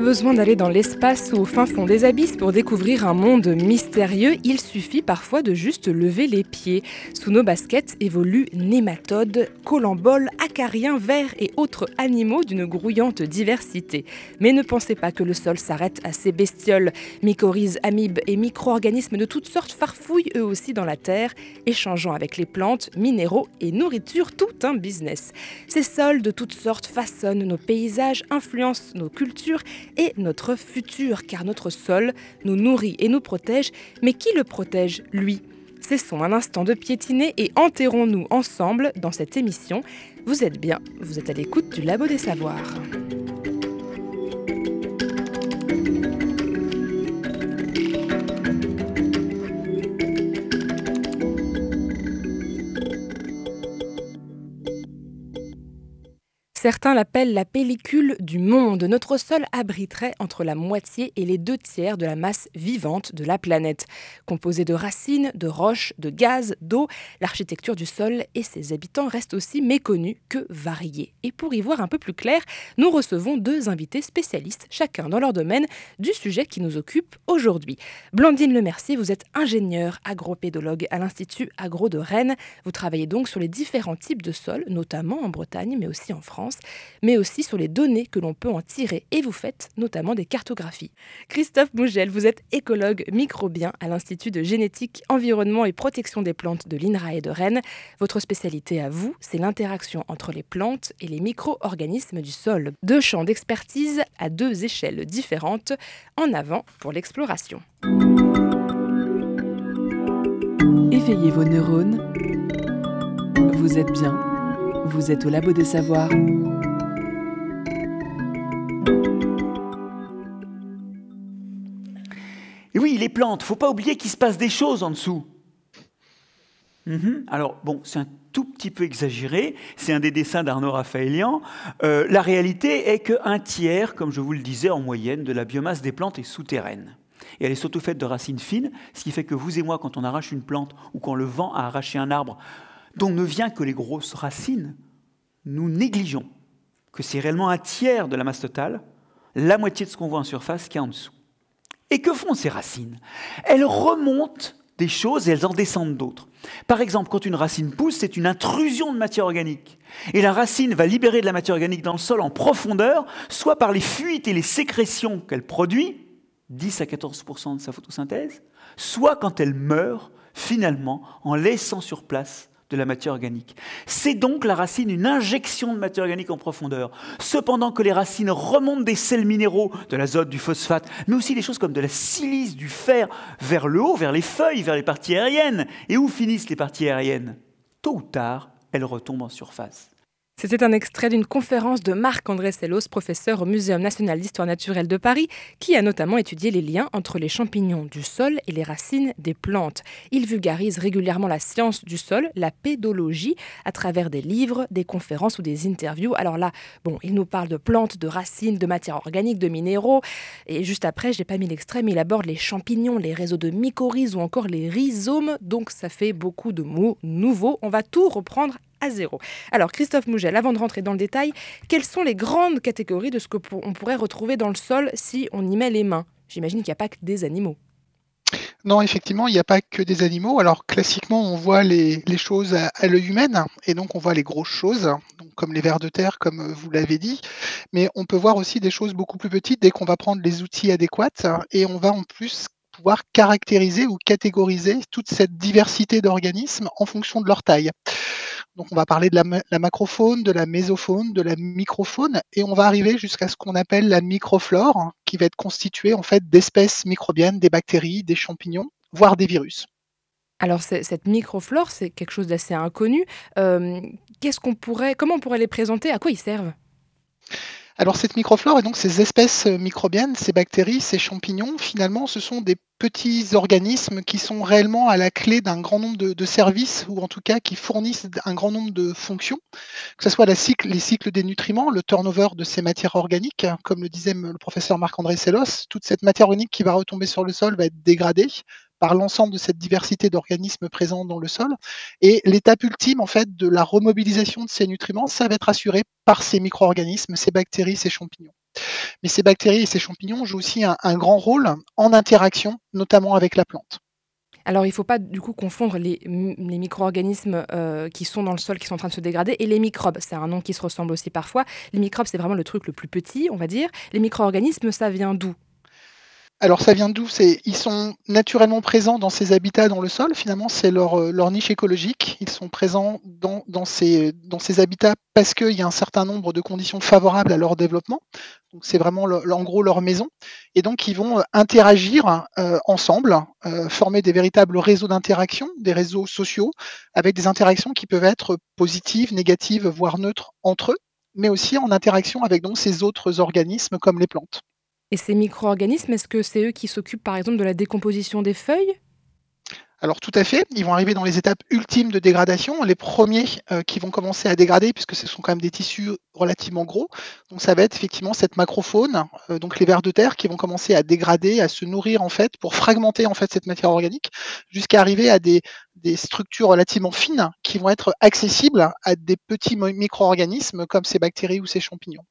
Besoin d'aller dans l'espace ou au fin fond des abysses pour découvrir un monde mystérieux, il suffit parfois de juste lever les pieds. Sous nos baskets évoluent nématodes, colamboles, acariens, vers et autres animaux d'une grouillante diversité. Mais ne pensez pas que le sol s'arrête à ces bestioles. Mycorhizes, amibes et micro-organismes de toutes sortes farfouillent eux aussi dans la terre, échangeant avec les plantes, minéraux et nourriture, tout un business. Ces sols de toutes sortes façonnent nos paysages, influencent nos cultures et notre futur, car notre sol nous nourrit et nous protège. Mais qui le protège, lui? Cessons un instant de piétiner et enterrons-nous ensemble dans cette émission. Vous êtes bien, vous êtes à l'écoute du Labo des Savoirs. Certains l'appellent la pellicule du monde. Notre sol abriterait entre la moitié et les deux tiers de la masse vivante de la planète. Composée de racines, de roches, de gaz, d'eau, l'architecture du sol et ses habitants restent aussi méconnus que variés. Et pour y voir un peu plus clair, nous recevons deux invités spécialistes, chacun dans leur domaine, du sujet qui nous occupe aujourd'hui. Blandine Lemercier, vous êtes ingénieure agropédologue à l'Institut Agro de Rennes. Vous travaillez donc sur les différents types de sols, notamment en Bretagne, mais aussi en France mais aussi sur les données que l'on peut en tirer. Et vous faites notamment des cartographies. Christophe Mougel, vous êtes écologue microbien à l'Institut de génétique, environnement et protection des plantes de l'INRA et de Rennes. Votre spécialité à vous, c'est l'interaction entre les plantes et les micro-organismes du sol. Deux champs d'expertise à deux échelles différentes. En avant pour l'exploration. Éveillez vos neurones. Vous êtes bien. Vous êtes au Labo des Savoirs. Et oui, les plantes, faut pas oublier qu'il se passe des choses en dessous. Mhm. Alors, bon, c'est un tout petit peu exagéré, c'est un des dessins d'Arnaud Raphaëlian. Euh, la réalité est qu'un tiers, comme je vous le disais, en moyenne, de la biomasse des plantes est souterraine. Et elle est surtout faite de racines fines, ce qui fait que vous et moi, quand on arrache une plante ou quand le vent a arraché un arbre dont ne vient que les grosses racines, nous négligeons que c'est réellement un tiers de la masse totale, la moitié de ce qu'on voit en surface qui est en dessous. Et que font ces racines? Elles remontent des choses et elles en descendent d'autres. Par exemple, quand une racine pousse, c'est une intrusion de matière organique. Et la racine va libérer de la matière organique dans le sol en profondeur, soit par les fuites et les sécrétions qu'elle produit, 10 à 14% de sa photosynthèse, soit quand elle meurt, finalement, en laissant sur place de la matière organique. C'est donc la racine une injection de matière organique en profondeur. Cependant que les racines remontent des sels minéraux, de l'azote, du phosphate, mais aussi des choses comme de la silice, du fer, vers le haut, vers les feuilles, vers les parties aériennes. Et où finissent les parties aériennes? Tôt ou tard, elles retombent en surface. C'était un extrait d'une conférence de Marc-André Sellos, professeur au Muséum national d'histoire naturelle de Paris, qui a notamment étudié les liens entre les champignons du sol et les racines des plantes. Il vulgarise régulièrement la science du sol, la pédologie, à travers des livres, des conférences ou des interviews. Alors là, bon, il nous parle de plantes, de racines, de matières organiques, de minéraux. Et juste après, j'ai pas mis l'extrait, mais il aborde les champignons, les réseaux de mycorhizes ou encore les rhizomes. Donc ça fait beaucoup de mots nouveaux. On va tout reprendre Alors, Christophe Mougel, avant de rentrer dans le détail, quelles sont les grandes catégories de ce qu'on pourrait retrouver dans le sol si on y met les mains? J'imagine qu'il n'y a pas que des animaux. Non, effectivement, il n'y a pas que des animaux. Alors, classiquement, on voit les, choses à, l'œil humain, et donc on voit les grosses choses, comme les vers de terre, comme vous l'avez dit. Mais on peut voir aussi des choses beaucoup plus petites dès qu'on va prendre les outils adéquats, et on va en plus pouvoir caractériser ou catégoriser toute cette diversité d'organismes en fonction de leur taille. Donc on va parler de la, macrofaune, de la mésofaune, de la microfaune, et on va arriver jusqu'à ce qu'on appelle la microflore, qui va être constituée en fait d'espèces microbiennes, des bactéries, des champignons, voire des virus. Alors cette microflore, c'est quelque chose d'assez inconnu. Euh, qu'est-ce qu'on pourrait, comment on pourrait les présenter? À quoi ils servent? Alors cette microflore et donc ces espèces euh, microbiennes, ces bactéries, ces champignons, finalement, ce sont des petits organismes qui sont réellement à la clé d'un grand nombre de, services ou en tout cas qui fournissent un grand nombre de fonctions, que ce soit les cycles des nutriments, le turnover de ces matières organiques, comme le disait le professeur Marc-André Sellos, toute cette matière organique qui va retomber sur le sol va être dégradée par l'ensemble de cette diversité d'organismes présents dans le sol. Et l'étape ultime, en fait, de la remobilisation de ces nutriments, ça va être assuré par ces micro-organismes, ces bactéries, ces champignons. Mais ces bactéries et ces champignons jouent aussi un, grand rôle en interaction, notamment avec la plante. Alors, il ne faut pas du coup confondre les, les micro-organismes euh, qui sont dans le sol, qui sont en train de se dégrader, et les microbes. C'est un nom qui se ressemble aussi parfois. Les microbes, c'est vraiment le truc le plus petit, on va dire. Les micro-organismes, ça vient d'où? Alors ça vient d'où? Ils sont naturellement présents dans ces habitats dans le sol. Finalement, c'est leur, euh, niche écologique. Ils sont présents dans, ces, habitats parce qu'il y a un certain nombre de conditions favorables à leur développement. Donc c'est vraiment en gros leur maison. Et donc ils vont euh, interagir euh, ensemble, former des véritables réseaux d'interaction, des réseaux sociaux, avec des interactions qui peuvent être positives, négatives, voire neutres entre eux, mais aussi en interaction avec donc ces autres organismes comme les plantes. Et ces micro-organismes, est-ce que c'est eux qui s'occupent par exemple de la décomposition des feuilles? Alors tout à fait, ils vont arriver dans les étapes ultimes de dégradation, les premiers euh, qui vont commencer à dégrader puisque ce sont quand même des tissus relativement gros. Donc ça va être effectivement cette macrofaune, euh, donc les vers de terre qui vont commencer à dégrader, à se nourrir en fait pour fragmenter en fait cette matière organique jusqu'à arriver à des, structures relativement fines qui vont être accessibles à des petits micro-organismes comme ces bactéries ou ces champignons.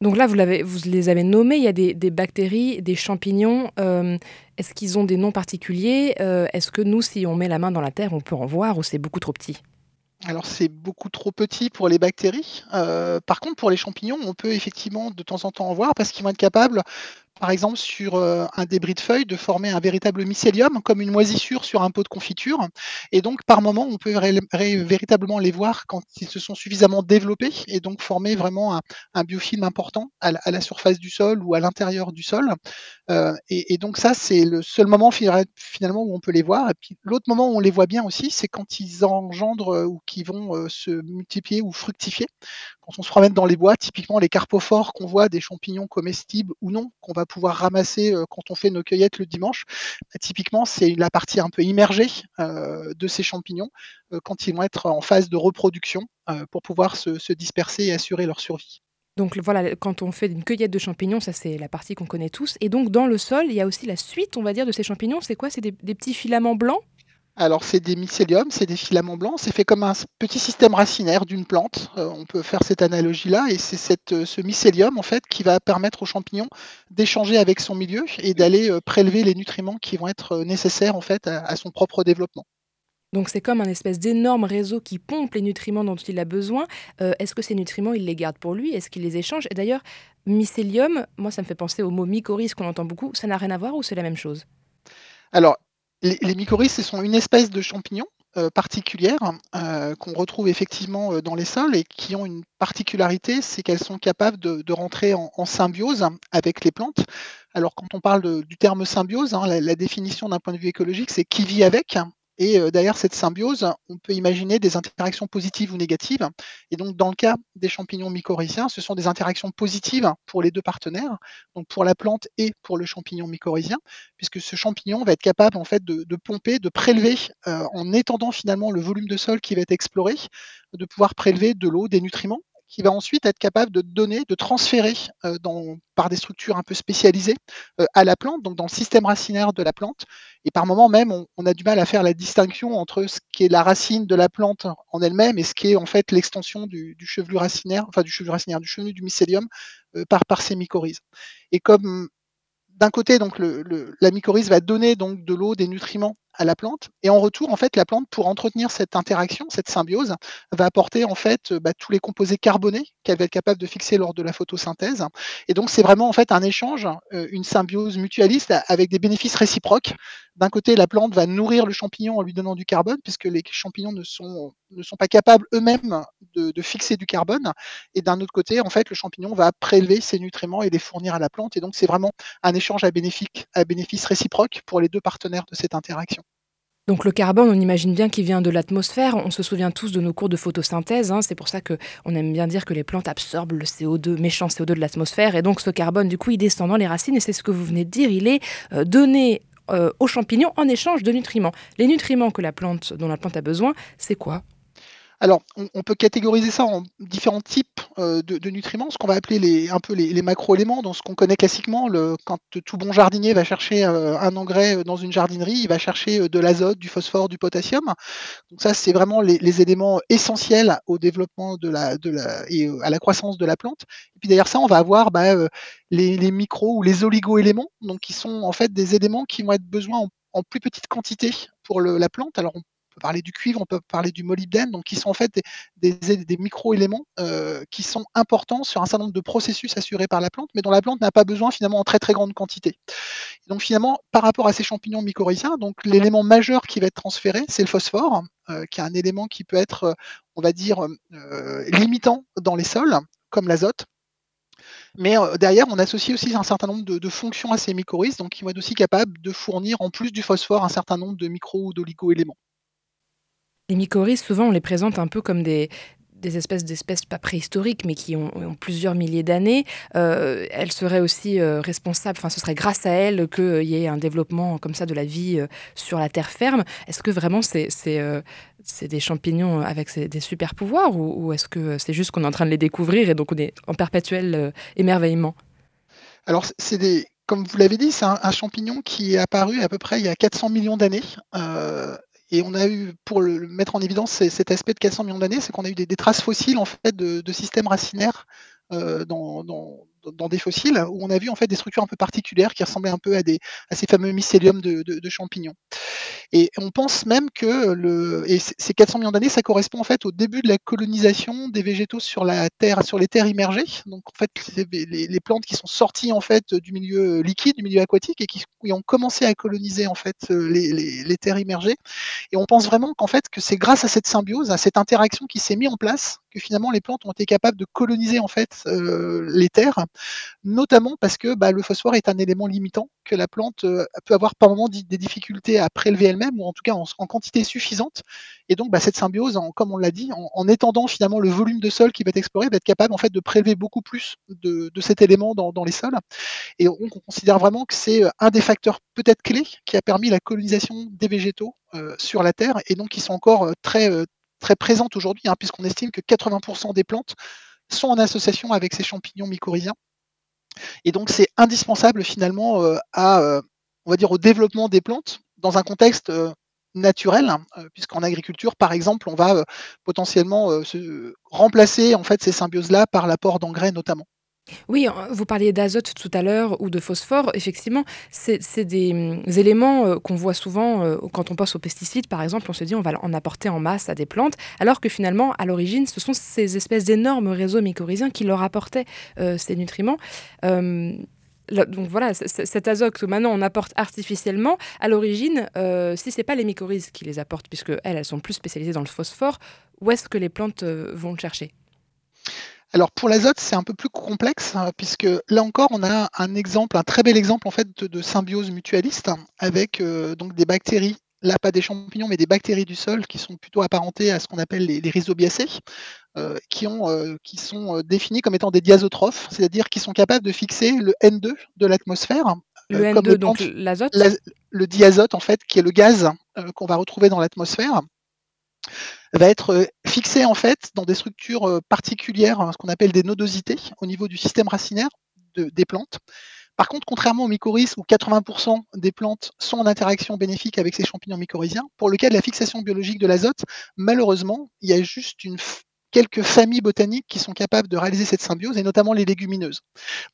Donc là, vous, vous les avez nommés, il y a des, des bactéries, des champignons. euh, est-ce qu'ils ont des noms particuliers Euh, Est-ce que nous, si on met la main dans la terre, on peut en voir ou c'est beaucoup trop petit? Alors c'est beaucoup trop petit pour les bactéries. Euh, par contre, pour les champignons, on peut effectivement de temps en temps en voir parce qu'ils vont être capables, par exemple sur euh, un débris de feuilles, de former un véritable mycélium, comme une moisissure sur un pot de confiture. Et donc par moment, on peut véritablement les voir quand ils se sont suffisamment développés et donc former vraiment un, biofilm important à la, surface du sol ou à l'intérieur du sol. Euh, et, donc ça, c'est le seul moment fina- finalement où on peut les voir. Et puis l'autre moment où on les voit bien aussi, c'est quand ils engendrent euh, ou qui vont se multiplier ou fructifier. Quand on se promène dans les bois, typiquement les carpophores qu'on voit, des champignons comestibles ou non, qu'on va pouvoir ramasser euh, quand on fait nos cueillettes le dimanche, bah, typiquement c'est la partie un peu immergée euh, de ces champignons euh, quand ils vont être en phase de reproduction pour pouvoir se, se disperser et assurer leur survie. Donc voilà, quand on fait une cueillette de champignons, ça c'est la partie qu'on connaît tous. Et donc dans le sol, il y a aussi la suite, on va dire, de ces champignons. C'est quoi? C'est des, des petits filaments blancs? Alors, c'est des mycéliums, c'est des filaments blancs. C'est fait comme un petit système racinaire d'une plante. Euh, on peut faire cette analogie-là. Et c'est cette, euh, ce mycélium, en fait, qui va permettre au champignon d'échanger avec son milieu et d'aller euh, prélever les nutriments qui vont être nécessaires, en fait, à, à son propre développement. Donc c'est comme un espèce d'énorme réseau qui pompe les nutriments dont il a besoin. Euh, Est-ce que ces nutriments, il les garde pour lui? Est-ce qu'il les échange Et d'ailleurs, mycélium, moi ça me fait penser au mot mycorhize qu'on entend beaucoup. Ça n'a rien à voir ou c'est la même chose? Alors, les, mycorhizes, ce sont une espèce de champignons euh, particulière euh, qu'on retrouve effectivement euh, dans les sols et qui ont une particularité, c'est qu'elles sont capables de, rentrer en, symbiose avec les plantes. Alors, quand on parle du terme symbiose, hein, la définition d'un point de vue écologique, c'est qui vit avec. Et euh, derrière cette symbiose, on peut imaginer des interactions positives ou négatives. Et donc, dans le cas des champignons mycorhiziens, ce sont des interactions positives pour les deux partenaires, donc pour la plante et pour le champignon mycorhizien puisque ce champignon va être capable en fait de, pomper, de prélever euh, en étendant finalement le volume de sol qui va être exploré, de pouvoir prélever de l'eau, des nutriments, qui va ensuite être capable de donner, de transférer euh, par des structures un peu spécialisées euh, à la plante, donc dans le système racinaire de la plante. Et par moment même, on, a du mal à faire la distinction entre ce qui est la racine de la plante en elle-même et ce qui est en fait l'extension du, chevelu racinaire, enfin du chevelu racinaire, du chevelu du mycélium euh, par, par ces mycorhizes. Et comme d'un côté, donc la mycorhize va donner donc de l'eau, des nutriments à la plante, et en retour, en fait, la plante, pour entretenir cette interaction, cette symbiose, va apporter en fait euh, bah, tous les composés carbonés qu'elle va être capable de fixer lors de la photosynthèse. Et donc, c'est vraiment en fait un échange, euh, une symbiose mutualiste avec des bénéfices réciproques. D'un côté, la plante va nourrir le champignon en lui donnant du carbone, puisque les champignons ne sont, ne sont pas capables eux-mêmes de, fixer du carbone. Et d'un autre côté, en fait, le champignon va prélever ces nutriments et les fournir à la plante. Et donc, c'est vraiment un échange à bénéfice, à bénéfice réciproque pour les deux partenaires de cette interaction. Donc le carbone, on imagine bien qu'il vient de l'atmosphère. On se souvient tous de nos cours de photosynthèse. Hein. C'est pour ça qu'on aime bien dire que les plantes absorbent le CO2, méchant CO2 de l'atmosphère. Et donc ce carbone, du coup, il descend dans les racines. Et c'est ce que vous venez de dire. Il est euh, donné euh, aux champignons en échange de nutriments. Les nutriments que la plante, dont la plante a besoin, c'est quoi? Alors, on, peut catégoriser ça en différents types euh, de, nutriments, ce qu'on va appeler les, un peu les, macro-éléments, dans ce qu'on connaît classiquement. Le, quand tout bon jardinier va chercher euh, un engrais dans une jardinerie, il va chercher euh, de l'azote, du phosphore, du potassium. Donc ça, c'est vraiment les, éléments essentiels au développement de la, et à la croissance de la plante. Et puis derrière ça, on va avoir bah, les, les micros ou les oligo-éléments, donc qui sont en fait des éléments qui vont être besoin en, plus petite quantité pour la plante. Alors parler du cuivre, on peut parler du molybdène, donc qui sont en fait des, micro-éléments euh, qui sont importants sur un certain nombre de processus assurés par la plante, mais dont la plante n'a pas besoin finalement en très très grande quantité. donc finalement, par rapport à ces champignons mycorhiziens, donc l'élément majeur qui va être transféré, c'est le phosphore, euh, qui est un élément qui peut être, euh, on va dire, limitant dans les sols, comme l'azote. Mais derrière, on associe aussi un certain nombre de, fonctions à ces mycorhizes, donc qui vont être aussi capables de fournir, en plus du phosphore, un certain nombre de micro ou d'oligo-éléments. Les mycorhizes, souvent, on les présente un peu comme des, espèces d'espèces pas préhistoriques, mais qui ont, plusieurs milliers d'années. Euh, elles seraient aussi euh, responsables, enfin, ce serait grâce à elles qu'il y ait un développement comme ça de la vie euh, sur la terre ferme. Est-ce que vraiment c'est des champignons avec des super pouvoirs ou, est-ce que c'est juste qu'on est en train de les découvrir et donc on est en perpétuel émerveillement? Alors, c'est des. Comme vous l'avez dit, c'est un, champignon qui est apparu à peu près il y a 400 millions d'années. Et on a eu, pour le mettre en évidence cet aspect de 400 millions d'années, c'est qu'on a eu des, traces fossiles en fait de, systèmes racinaires euh, dans, des fossiles où on a vu en fait des structures un peu particulières qui ressemblaient un peu à, ces fameux mycéliums de, champignons. Et on pense même que le, et ces 400 millions d'années, ça correspond en fait au début de la colonisation des végétaux sur la terre, sur les terres immergées. Donc en fait, les, les plantes qui sont sorties en fait du milieu liquide, du milieu aquatique et qui, ont commencé à coloniser en fait les, les terres immergées. Et on pense vraiment qu'en fait que c'est grâce à cette symbiose, à cette interaction qui s'est mise en place, que finalement les plantes ont été capables de coloniser en fait euh, les terres notamment parce que bah, le phosphore est un élément limitant que la plante euh, peut avoir par moment des difficultés à prélever elle-même, ou en tout cas en, quantité suffisante. Et donc bah, cette symbiose, comme on l'a dit, en, étendant finalement le volume de sol qui va être exploré, va être capable en fait de prélever beaucoup plus de, cet élément dans, les sols. Et donc on considère vraiment que c'est euh, un des facteurs peut-être clés qui a permis la colonisation des végétaux euh, sur la Terre, et donc qui sont encore très très présentes aujourd'hui, hein, puisqu'on estime que 80% des plantes sont en association avec ces champignons mycorhiziens. Et donc, c'est indispensable finalement euh, à, euh, dire, au développement des plantes dans un contexte euh, naturel, hein, puisqu'en agriculture, par exemple, on va potentiellement se remplacer en fait ces symbioses-là par l'apport d'engrais notamment. Oui, vous parliez d'azote tout à l'heure ou de phosphore. Effectivement, c'est des hum, éléments euh, qu'on voit souvent euh, quand on pense aux pesticides, par exemple. On se dit on va en apporter en masse à des plantes, alors que finalement, à l'origine, ce sont ces espèces d'énormes réseaux mycorhiziens qui leur apportaient euh, ces nutriments. Hum, donc voilà, cet azote que maintenant on apporte artificiellement, à l'origine, si ce n'est pas les mycorhizes qui les apportent, puisque elles, elles sont plus spécialisées dans le phosphore, où est-ce que les plantes vont le chercher? Alors pour l'azote, c'est un peu plus complexe, hein, puisque là encore, on a un exemple, un très bel exemple en fait de, symbiose mutualiste avec euh, donc des bactéries, là pas des champignons, mais des bactéries du sol qui sont plutôt apparentées à ce qu'on appelle les, rhizobiacées, euh, qui, ont, euh, qui sont définis comme étant des diazotrophes, c'est-à-dire qui sont capables de fixer le N2 de l'atmosphère. Le N2, donc l'azote Le diazote, en fait, qui est le gaz qu'on va retrouver dans l'atmosphère va être euh, fixé en fait dans des structures euh, particulières, hein, ce qu'on appelle des nodosités au niveau du système racinaire des plantes. Par contre, contrairement aux mycorhizes où 80% des plantes sont en interaction bénéfique avec ces champignons mycorhiziens, pour le cas de la fixation biologique de l'azote, malheureusement, il y a juste une quelques familles botaniques qui sont capables de réaliser cette symbiose, et notamment les légumineuses.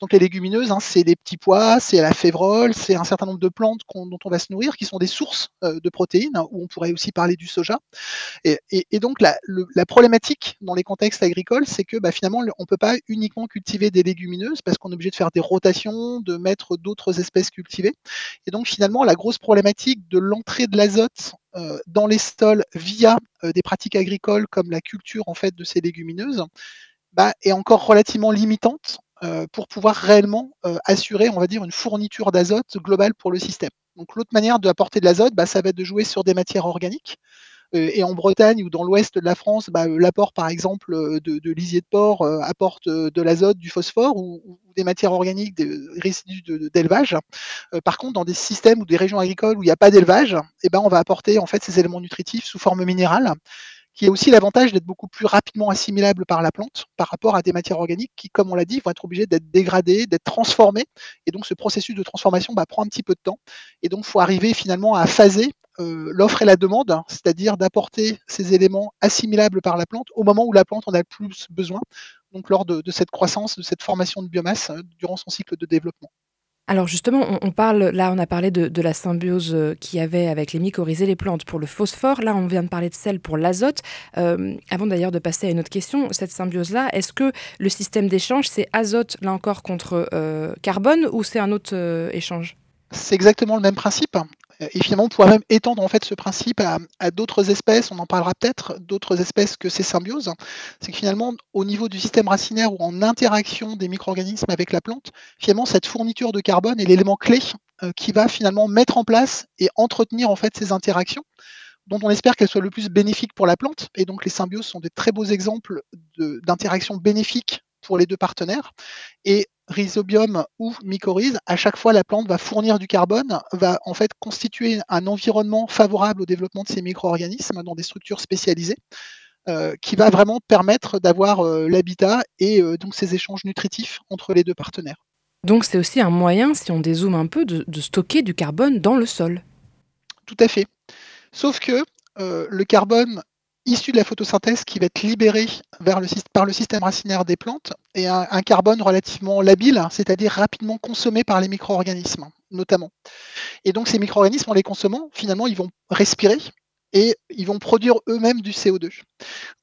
Donc les légumineuses, hein, c'est les petits pois, c'est la févrole, c'est un certain nombre de plantes dont on va se nourrir, qui sont des sources euh, de protéines, hein, où on pourrait aussi parler du soja. Et, donc la, problématique dans les contextes agricoles, c'est que bah, finalement, on ne peut pas uniquement cultiver des légumineuses, parce qu'on est obligé de faire des rotations, de mettre d'autres espèces cultivées. Et donc finalement, la grosse problématique de l'entrée de l'azote dans les sols via euh, des pratiques agricoles comme la culture en fait de ces légumineuses bah, est encore relativement limitante euh, pour pouvoir réellement assurer, on va dire, une fourniture d'azote globale pour le système. Donc l'autre manière d'apporter de l'azote, bah, ça va être de jouer sur des matières organiques. Euh, et en Bretagne ou dans l'ouest de la France, bah, l'apport par exemple de, de lisier de porc euh, apporte de l'azote, du phosphore ou, des matières organiques, des résidus d'élevage. Euh, par contre, dans des systèmes ou des régions agricoles où il n'y a pas d'élevage, eh ben, on va apporter en fait ces éléments nutritifs sous forme minérale qui a aussi l'avantage d'être beaucoup plus rapidement assimilable par la plante par rapport à des matières organiques qui, comme on l'a dit, vont être obligées d'être dégradées, d'être transformées. Et donc ce processus de transformation bah, prend un petit peu de temps. Et donc il faut arriver finalement à phaser euh, l'offre et la demande, c'est-à-dire d'apporter ces éléments assimilables par la plante au moment où la plante en a le plus besoin, donc lors de, de cette croissance, de cette formation de biomasse euh, durant son cycle de développement. Alors justement, on, parle, là on a parlé de, la symbiose euh, qu'il y avait avec les mycorhizes et les plantes pour le phosphore, là on vient de parler de sel pour l'azote. Euh, avant d'ailleurs de passer à une autre question, cette symbiose-là, est-ce que le système d'échange c'est azote là encore contre carbone ou c'est un autre échange? C'est exactement le même principe. Et finalement, on pourrait même étendre en fait ce principe à, d'autres espèces, on en parlera peut-être, d'autres espèces que ces symbioses. C'est que finalement, au niveau du système racinaire ou en interaction des micro-organismes avec la plante, finalement, cette fourniture de carbone est l'élément clé euh, qui va finalement mettre en place et entretenir en fait ces interactions dont on espère qu'elles soient le plus bénéfiques pour la plante. Et donc les symbioses sont des très beaux exemples d'interactions bénéfiques pour les deux partenaires. Et rhizobium ou mycorhize, à chaque fois la plante va fournir du carbone, va en fait constituer un environnement favorable au développement de ces micro-organismes dans des structures spécialisées, euh, qui va vraiment permettre d'avoir euh, l'habitat et euh, donc ces échanges nutritifs entre les deux partenaires. Donc c'est aussi un moyen, si on dézoome un peu, de, de, stocker du carbone dans le sol. Tout à fait. Sauf que le carbone issu de la photosynthèse qui va être libéré vers le, par le système racinaire des plantes et un, carbone relativement labile, c'est-à-dire rapidement consommé par les micro-organismes, notamment. Et donc ces micro-organismes, en les consommant, finalement, ils vont respirer et ils vont produire eux-mêmes du CO2.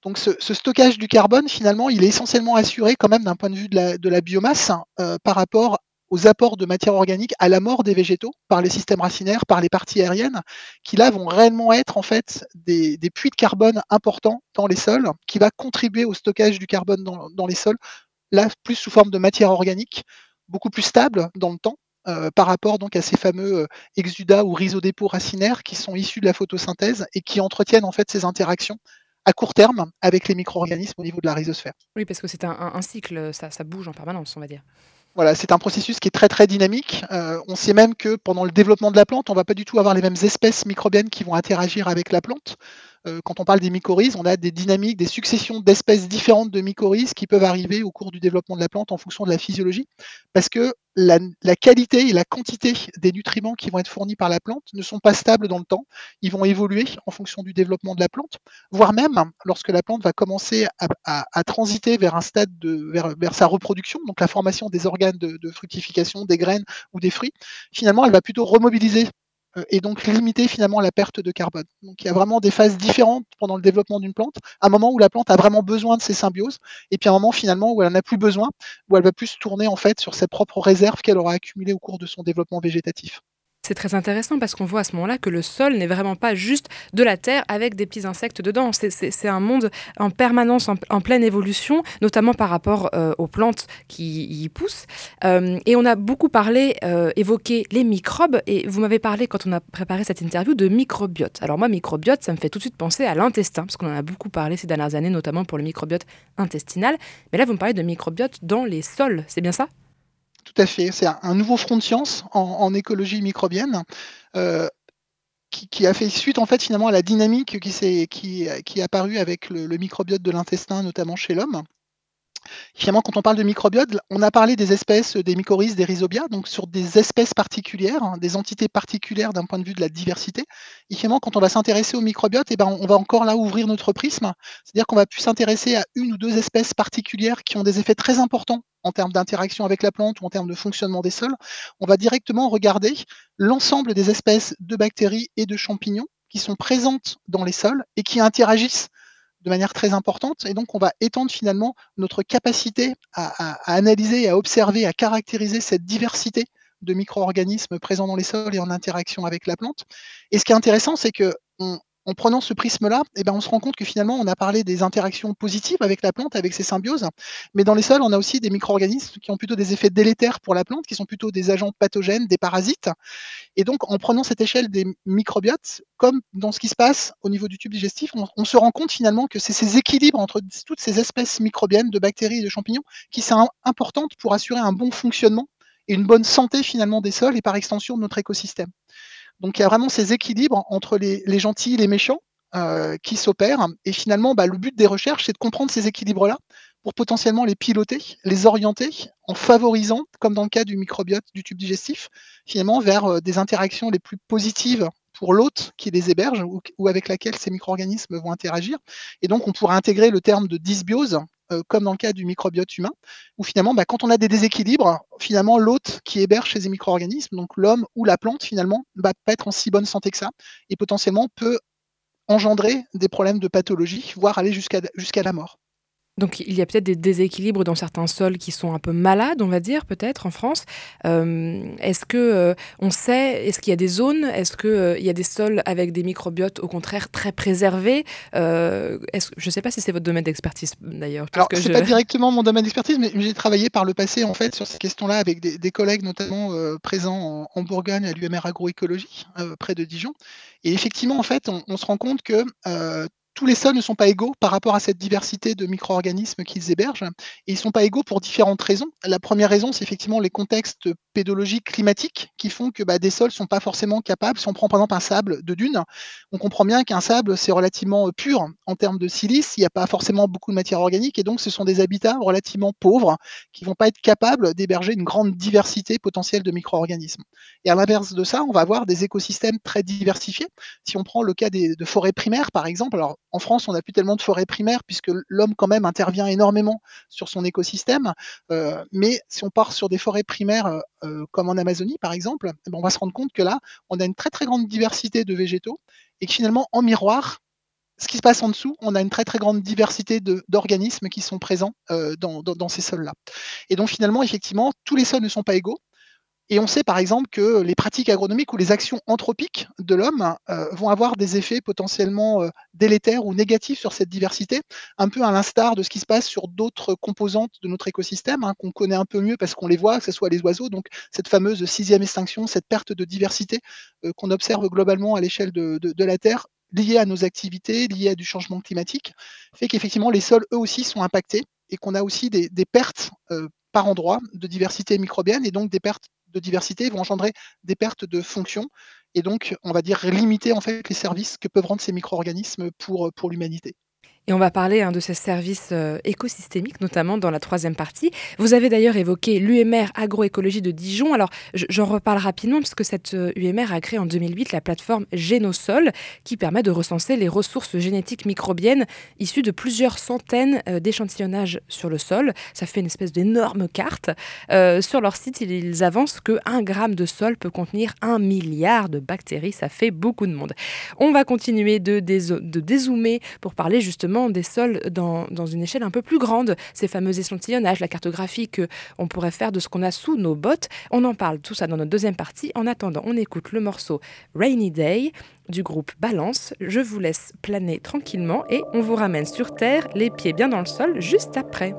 Donc ce, stockage du carbone, finalement, il est essentiellement assuré quand même d'un point de vue de la, biomasse euh, par rapport aux apports de matière organique à la mort des végétaux par les systèmes racinaires, par les parties aériennes, qui là vont réellement être en fait des, puits de carbone importants dans les sols, qui va contribuer au stockage du carbone dans, les sols, là plus sous forme de matière organique, beaucoup plus stable dans le temps. Euh, par rapport donc à ces fameux euh, exudats ou rhizodépôts racinaires qui sont issus de la photosynthèse et qui entretiennent en fait ces interactions à court terme avec les micro-organismes au niveau de la rhizosphère. Oui, parce que c'est un, cycle, ça, ça bouge en permanence, on va dire. Voilà, c'est un processus qui est très très dynamique. Euh, on sait même que pendant le développement de la plante, on va pas du tout avoir les mêmes espèces microbiennes qui vont interagir avec la plante. Euh, quand on parle des mycorhizes, on a des dynamiques, des successions d'espèces différentes de mycorhizes qui peuvent arriver au cours du développement de la plante en fonction de la physiologie, parce que la, qualité et la quantité des nutriments qui vont être fournis par la plante ne sont pas stables dans le temps. Ils vont évoluer en fonction du développement de la plante, voire même lorsque la plante va commencer à, transiter vers un stade de vers, sa reproduction, donc la formation des organes de, fructification, des graines ou des fruits. Finalement, elle va plutôt remobiliser et donc limiter finalement la perte de carbone. Donc il y a vraiment des phases différentes pendant le développement d'une plante, un moment où la plante a vraiment besoin de ces symbioses, et puis un moment finalement où elle n'en a plus besoin, où elle va plus tourner en fait sur ses propres réserves qu'elle aura accumulées au cours de son développement végétatif. C'est très intéressant parce qu'on voit à ce moment-là que le sol n'est vraiment pas juste de la terre avec des petits insectes dedans. C'est un monde en permanence, en, pleine évolution, notamment par rapport euh, aux plantes qui y poussent. Euh, et on a beaucoup parlé, euh, évoqué les microbes. Et vous m'avez parlé, quand on a préparé cette interview, de microbiote. Alors moi, microbiote, ça me fait tout de suite penser à l'intestin, parce qu'on en a beaucoup parlé ces dernières années, notamment pour le microbiote intestinal. Mais là, vous me parlez de microbiote dans les sols, c'est bien ça? Tout à fait. C'est un nouveau front de science en, écologie microbienne euh, qui, a fait suite en fait finalement à la dynamique qui, est, qui, apparue avec le microbiote de l'intestin, notamment chez l'homme. Finalement, quand on parle de microbiote, on a parlé des espèces des mycorhizes, des rhizobia, donc sur des espèces particulières, hein, des entités particulières d'un point de vue de la diversité. Et finalement, quand on va s'intéresser au microbiote, eh ben, on va encore là ouvrir notre prisme, c'est-à-dire qu'on va plus s'intéresser à une ou deux espèces particulières qui ont des effets très importants en termes d'interaction avec la plante ou en termes de fonctionnement des sols. On va directement regarder l'ensemble des espèces de bactéries et de champignons qui sont présentes dans les sols et qui interagissent de manière très importante. Et donc, on va étendre finalement notre capacité à, analyser, à observer, à caractériser cette diversité de micro-organismes présents dans les sols et en interaction avec la plante. Et ce qui est intéressant, c'est que en prenant ce prisme-là, eh ben, on se rend compte que finalement, on a parlé des interactions positives avec la plante, avec ses symbioses, mais dans les sols, on a aussi des micro-organismes qui ont plutôt des effets délétères pour la plante, qui sont plutôt des agents pathogènes, des parasites. Et donc, en prenant cette échelle des microbiotes, comme dans ce qui se passe au niveau du tube digestif, on, se rend compte finalement que c'est ces équilibres entre toutes ces espèces microbiennes de bactéries et de champignons qui sont importantes pour assurer un bon fonctionnement et une bonne santé finalement des sols et par extension de notre écosystème. Donc il y a vraiment ces équilibres entre les, gentils et les méchants euh, qui s'opèrent. Et finalement, bah, le but des recherches, c'est de comprendre ces équilibres-là pour potentiellement les piloter, les orienter en favorisant, comme dans le cas du microbiote du tube digestif, finalement vers euh, des interactions les plus positives pour l'hôte qui les héberge ou, avec laquelle ces micro-organismes vont interagir. Et donc, on pourrait intégrer le terme de dysbiose, euh, comme dans le cas du microbiote humain, où finalement, bah, quand on a des déséquilibres, finalement, l'hôte qui héberge ces micro-organismes, donc l'homme ou la plante, finalement, va bah, pas être en si bonne santé que ça, et potentiellement peut engendrer des problèmes de pathologie, voire aller jusqu'à la mort. Donc il y a peut-être des déséquilibres dans certains sols qui sont un peu malades, on va dire, peut-être en France. Euh, est-ce que euh, on sait, est-ce qu'il y a des zones, est-ce qu'il euh, y a des sols avec des microbiotes au contraire très préservés? Je ne sais pas si c'est votre domaine d'expertise d'ailleurs. Alors ce n'est pas directement mon domaine d'expertise, mais j'ai travaillé par le passé en fait sur ces questions-là avec des, collègues notamment présents en, Bourgogne à l'UMR agroécologie près de Dijon. Et effectivement en fait on, on se rend compte que tous les sols ne sont pas égaux par rapport à cette diversité de micro-organismes qu'ils hébergent, et ils ne sont pas égaux pour différentes raisons. La première raison, c'est effectivement les contextes pédologiques climatiques qui font que bah, des sols ne sont pas forcément capables. Si on prend par exemple un sable de dune, on comprend bien qu'un sable, c'est relativement euh, pur en termes de silice, il n'y a pas forcément beaucoup de matière organique, et donc ce sont des habitats relativement pauvres qui ne vont pas être capables d'héberger une grande diversité potentielle de micro-organismes. Et à l'inverse de ça, on va avoir des écosystèmes très diversifiés. Si on prend le cas des, de forêts primaires, par exemple, en France, on n'a plus tellement de forêts primaires puisque l'homme quand même intervient énormément sur son écosystème. Euh, mais si on part sur des forêts primaires euh, euh, comme en Amazonie, par exemple, eh ben, on va se rendre compte que là, on a une très très grande diversité de végétaux et que finalement, en miroir, ce qui se passe en dessous, on a une très très grande diversité d'organismes qui sont présents dans, ces sols-là. Et donc finalement, effectivement, tous les sols ne sont pas égaux. Et on sait par exemple que les pratiques agronomiques ou les actions anthropiques de l'homme euh, vont avoir des effets potentiellement euh, délétères ou négatifs sur cette diversité, un peu à l'instar de ce qui se passe sur d'autres composantes de notre écosystème, hein, qu'on connaît un peu mieux parce qu'on les voit, que ce soit les oiseaux, donc cette fameuse sixième extinction, cette perte de diversité euh, qu'on observe globalement à l'échelle de, la Terre liée à nos activités, liée à du changement climatique, fait qu'effectivement les sols eux aussi sont impactés et qu'on a aussi des pertes par endroit de diversité microbienne et donc des pertes de diversité vont engendrer des pertes de fonction et donc, on va dire, limiter en fait les services que peuvent rendre ces micro-organismes pour, pour l'humanité. Et on va parler hein, de ces services euh, écosystémiques, notamment dans la troisième partie. Vous avez d'ailleurs évoqué l'UMR Agroécologie de Dijon. Alors, j'en reparle rapidement, parce que cette UMR euh, a créé en 2008 la plateforme Génosol, qui permet de recenser les ressources génétiques microbiennes issues de plusieurs centaines euh, d'échantillonnages sur le sol. Ça fait une espèce d'énorme carte. sur leur site, ils avancent que 1 gramme de sol peut contenir un milliard de bactéries. Ça fait beaucoup de monde. On va continuer de dézoomer pour parler justement des sols dans, une échelle un peu plus grande, ces fameux échantillonnages, la cartographie qu'on pourrait faire de ce qu'on a sous nos bottes. On en parle tout ça dans notre deuxième partie. En attendant, on écoute le morceau Rainy Day du groupe Balance. Je vous laisse planer tranquillement et on vous ramène sur Terre, les pieds bien dans le sol, juste après.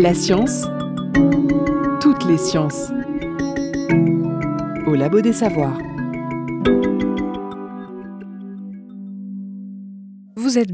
La science, toutes les sciences. Au Labo des Savoirs.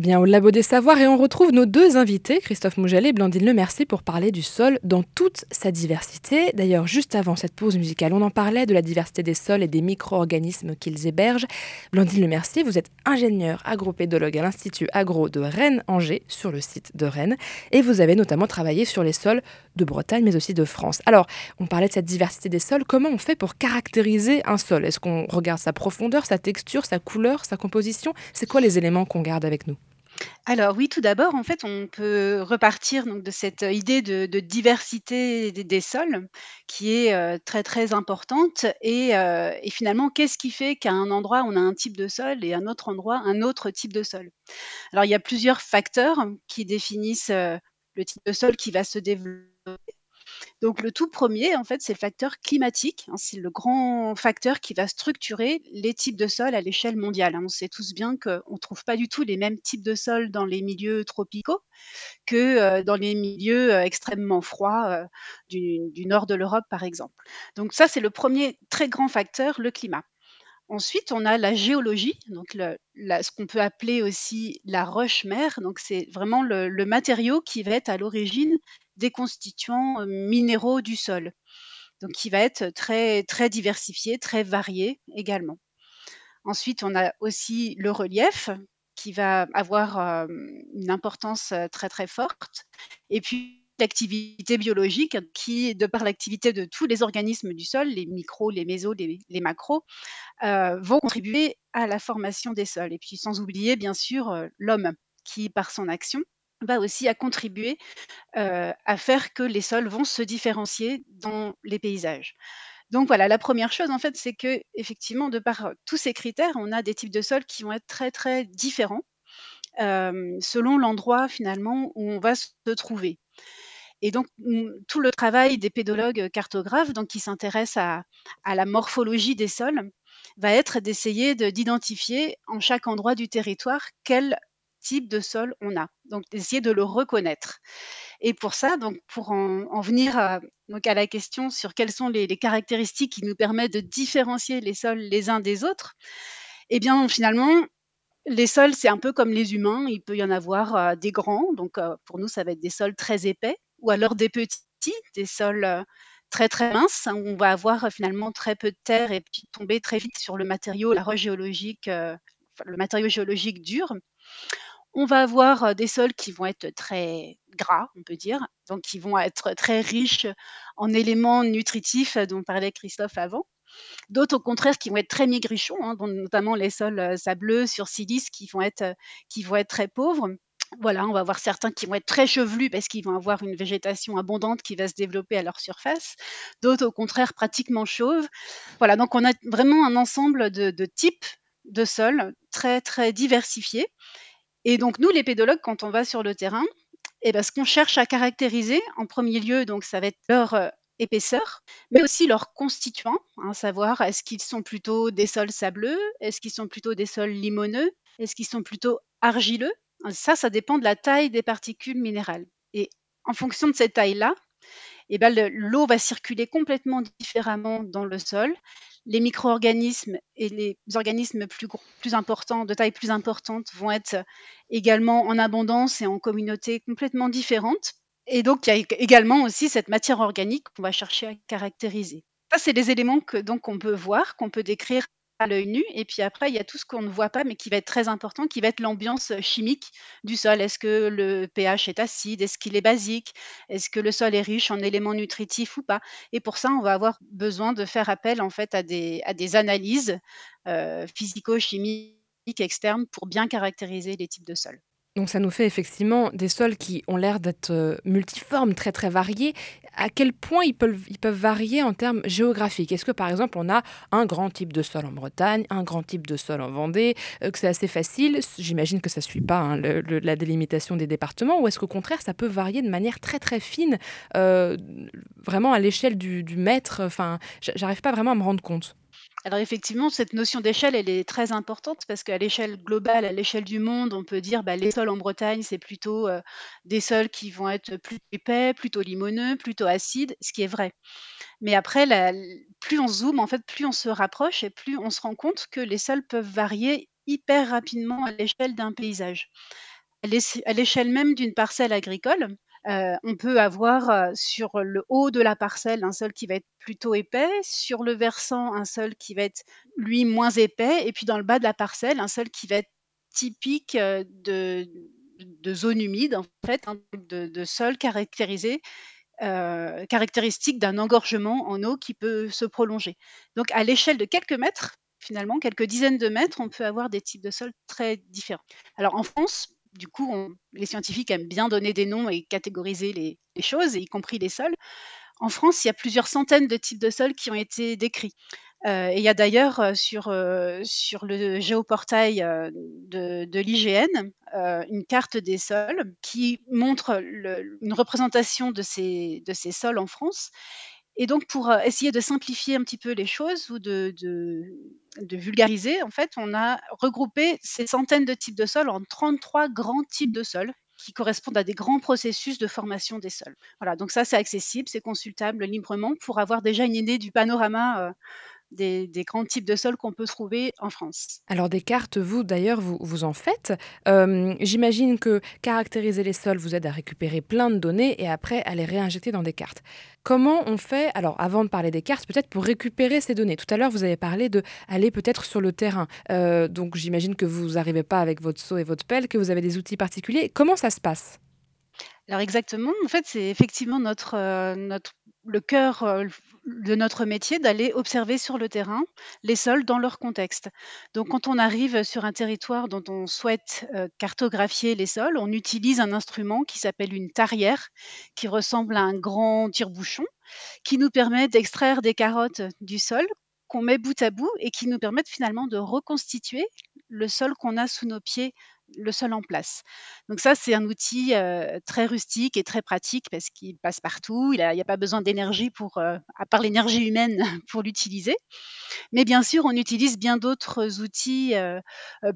Bien au Labo des Savoirs et on retrouve nos deux invités, Christophe Mougelet et Blandine Lemercier, pour parler du sol dans toute sa diversité. D'ailleurs, juste avant cette pause musicale, on en parlait de la diversité des sols et des micro-organismes qu'ils hébergent. Blandine Lemercier, vous êtes ingénieur agropédologue à l'Institut Agro de Rennes-Angers, sur le site de Rennes, et vous avez notamment travaillé sur les sols de Bretagne, mais aussi de France. Alors, on parlait de cette diversité des sols. Comment on fait pour caractériser un sol? Est-ce qu'on regarde sa profondeur, sa texture, sa couleur, sa composition? C'est quoi les éléments qu'on garde avec nous? Alors oui, tout d'abord, en fait, on peut repartir de cette idée de, diversité des, sols qui est euh, très très importante et, euh, et finalement, qu'est-ce qui fait qu'à un endroit on a un type de sol et à un autre endroit un autre type de sol? Alors il y a plusieurs facteurs qui définissent euh, le type de sol qui va se développer donc le tout premier, en fait, c'est le facteur climatique, hein, c'est le grand facteur qui va structurer les types de sols à l'échelle mondiale, hein. On sait tous bien qu'on ne trouve pas du tout les mêmes types de sols dans les milieux tropicaux que, heu, dans les milieux, heu, extrêmement froids, heu, du nord de l'Europe, par exemple. Donc ça, c'est le premier très grand facteur, le climat. Ensuite, on a la géologie, donc ce qu'on peut appeler aussi la roche-mère. Donc c'est vraiment le le matériau qui va être à l'origine des constituants, heu, minéraux du sol. Donc qui va être très très diversifié, très varié également. Ensuite, on a aussi le relief qui va avoir, hem, une importance, heu, très, très forte et puis l'activité biologique qui, de par l'activité de tous les organismes du sol, les micros, les mésos, les les macros, vont contribuer à la formation des sols et puis sans oublier bien sûr, l'homme qui par son action va aussi à contribuer, à faire que les sols vont se différencier dans les paysages. Donc voilà, la première chose en fait, c'est qu'effectivement de par, tous ces critères, on a des types de sols qui vont être très, très différents, selon l'endroit finalement où on va se trouver. Et donc, mmh, tout le travail des pédologues cartographes, donc qui s'intéressent à la morphologie des sols, va être d'essayer de d'identifier en chaque endroit du territoire quel type de sol on a. Donc d'essayer de le reconnaître. Et pour ça, donc pour en en venir à donc à la question sur quelles sont les caractéristiques qui nous permettent de différencier les sols les uns des autres, eh bien finalement, les sols, c'est un peu comme les humains, il peut y en avoir, heu, des grands, donc heu, pour nous, ça va être des sols très épais ou alors des petits, des sols, très, très minces, où on va avoir, finalement très peu de terre et tomber très vite sur le matériau, la roche géologique, le matériau géologique dur. On va avoir, des sols qui vont être très gras, on peut dire, donc qui vont être très riches en éléments nutritifs, dont parlait Christophe avant. D'autres, au contraire, qui vont être très maigrichons, hein, dont notamment les sols, sableux sur silice qui vont être, heu, qui vont être très pauvres. Voilà, on va avoir certains qui vont être très chevelus parce qu'ils vont avoir une végétation abondante qui va se développer à leur surface. D'autres, au contraire, pratiquement chauves. Voilà, donc on a vraiment un ensemble de de types de sols très, très diversifiés et donc nous, les pédologues, quand on va sur le terrain, et ben, ce qu'on cherche à caractériser, en premier lieu, donc ça va être leur, heu, épaisseur, mais aussi leurs constituants, hein, savoir est-ce qu'ils sont plutôt des sols sableux? Est-ce qu'ils sont plutôt des sols limoneux? Est-ce qu'ils sont plutôt argileux? Ça, ça dépend de la taille des particules minérales et en fonction de cette taille-là, et ben, le l'eau va circuler complètement différemment dans le sol. Les micro-organismes et les organismes plus plus importants, de taille plus importante, vont être également en abondance et en communauté complètement différentes et donc il y a ég également aussi cette matière organique qu'on va chercher à caractériser. Ça, c'est des éléments que donc on peut voir, qu'on peut décrire à l'œil nu et puis après il y a tout ce qu'on ne voit pas, mais qui va être très important, qui va être l'ambiance, chimique du sol. Est-ce que le pH est acide? Est-ce qu'il est basique? Est-ce que le sol est riche en éléments nutritifs ou pas? Et pour ça, on va avoir besoin de faire appel en fait à des analyses, physico-chimiques externes pour bien caractériser les types de sols. Donc ça nous fait effectivement des sols qui ont l'air d'être, heu, multiformes, très, très variés. À quel point ils peuvent varier en termes géographiques? Est-ce que, par exemple, on a un grand type de sol en Bretagne, un grand type de sol en Vendée, heu, que c'est assez facile? j'imagine que ça ne suit pas, hein, la délimitation des départements ou est-ce qu'au contraire ça peut varier de manière très, très fine, heu, vraiment à l'échelle du du mètre? Enfin, j'arrive pas vraiment à me rendre compte. Alors effectivement, cette notion d'échelle, elle est très importante parce qu'à l'échelle globale, à l'échelle du monde, on peut dire, bah, les sols en Bretagne, c'est plutôt, heu, des sols qui vont être plus épais, plutôt limoneux, plutôt acides, ce qui est vrai. Mais après plus on zoome, en fait, plus on se rapproche et plus on se rend compte que les sols peuvent varier hyper rapidement à l'échelle d'un paysage. À l'échelle même d'une parcelle agricole, heu, on peut avoir, heu, sur le haut de la parcelle, un sol qui va être plutôt épais, sur le versant, un sol qui va être, lui, moins épais et puis dans le bas de la parcelle, un sol qui va être typique, heu, de de zone humide, en fait, hein, de de sol caractérisé, caractéristique d'un engorgement en eau qui peut se prolonger. Donc à l'échelle de quelques mètres, finalement, quelques dizaines de mètres, on peut avoir des types de sols très différents. Alors en France, du coup, les scientifiques aiment bien donner des noms et catégoriser les choses, y compris les sols. En France, il y a plusieurs centaines de types de sols qui ont été décrits. Heu et il y a d'ailleurs, heu, sur, heu, sur le géoportail, de l'IGN, une carte des sols qui montre une représentation de ces de ces sols en France et donc pour, heu, essayer de simplifier un petit peu les choses ou de vulgariser, en fait, on a regroupé ces centaines de types de sols en 33 grands types de sols qui correspondent à des grands processus de formation des sols. Voilà, donc ça, c'est accessible, c'est consultable librement pour avoir déjà une idée du panorama, heu, des des grands types de sols qu'on peut trouver en France. Alors des cartes, vous d'ailleurs, vous vous en faites. Hem, j'imagine que caractériser les sols vous aide à récupérer plein de données et après à les réinjecter dans des cartes. Comment on fait alors avant de parler des cartes, peut-être pour récupérer ces données? Tout à l'heure, vous avez parlé d'aller peut-être sur le terrain. Heu, donc j'imagine que vous arrivez pas avec votre seau et votre pelle, que vous avez des outils particuliers. Comment ça se passe? Alors exactement, en fait, c'est effectivement notre, heu, notre le cœur, de notre métier d'aller observer sur le terrain les sols dans leur contexte. Donc quand on arrive sur un territoire dont on souhaite, cartographier les sols, on utilise un instrument qui s'appelle une tarière, qui ressemble à un grand tire-bouchon, qui nous permet d'extraire des carottes du sol, qu'on met bout à bout et qui nous permettent finalement de reconstituer le sol qu'on a sous nos pieds, le sol en place. Donc ça, c'est un outil, très rustique et très pratique parce qu'il passe partout. Il a il y a pas besoin d'énergie pour, à part l'énergie humaine pour l'utiliser. Mais bien sûr, on utilise bien d'autres outils,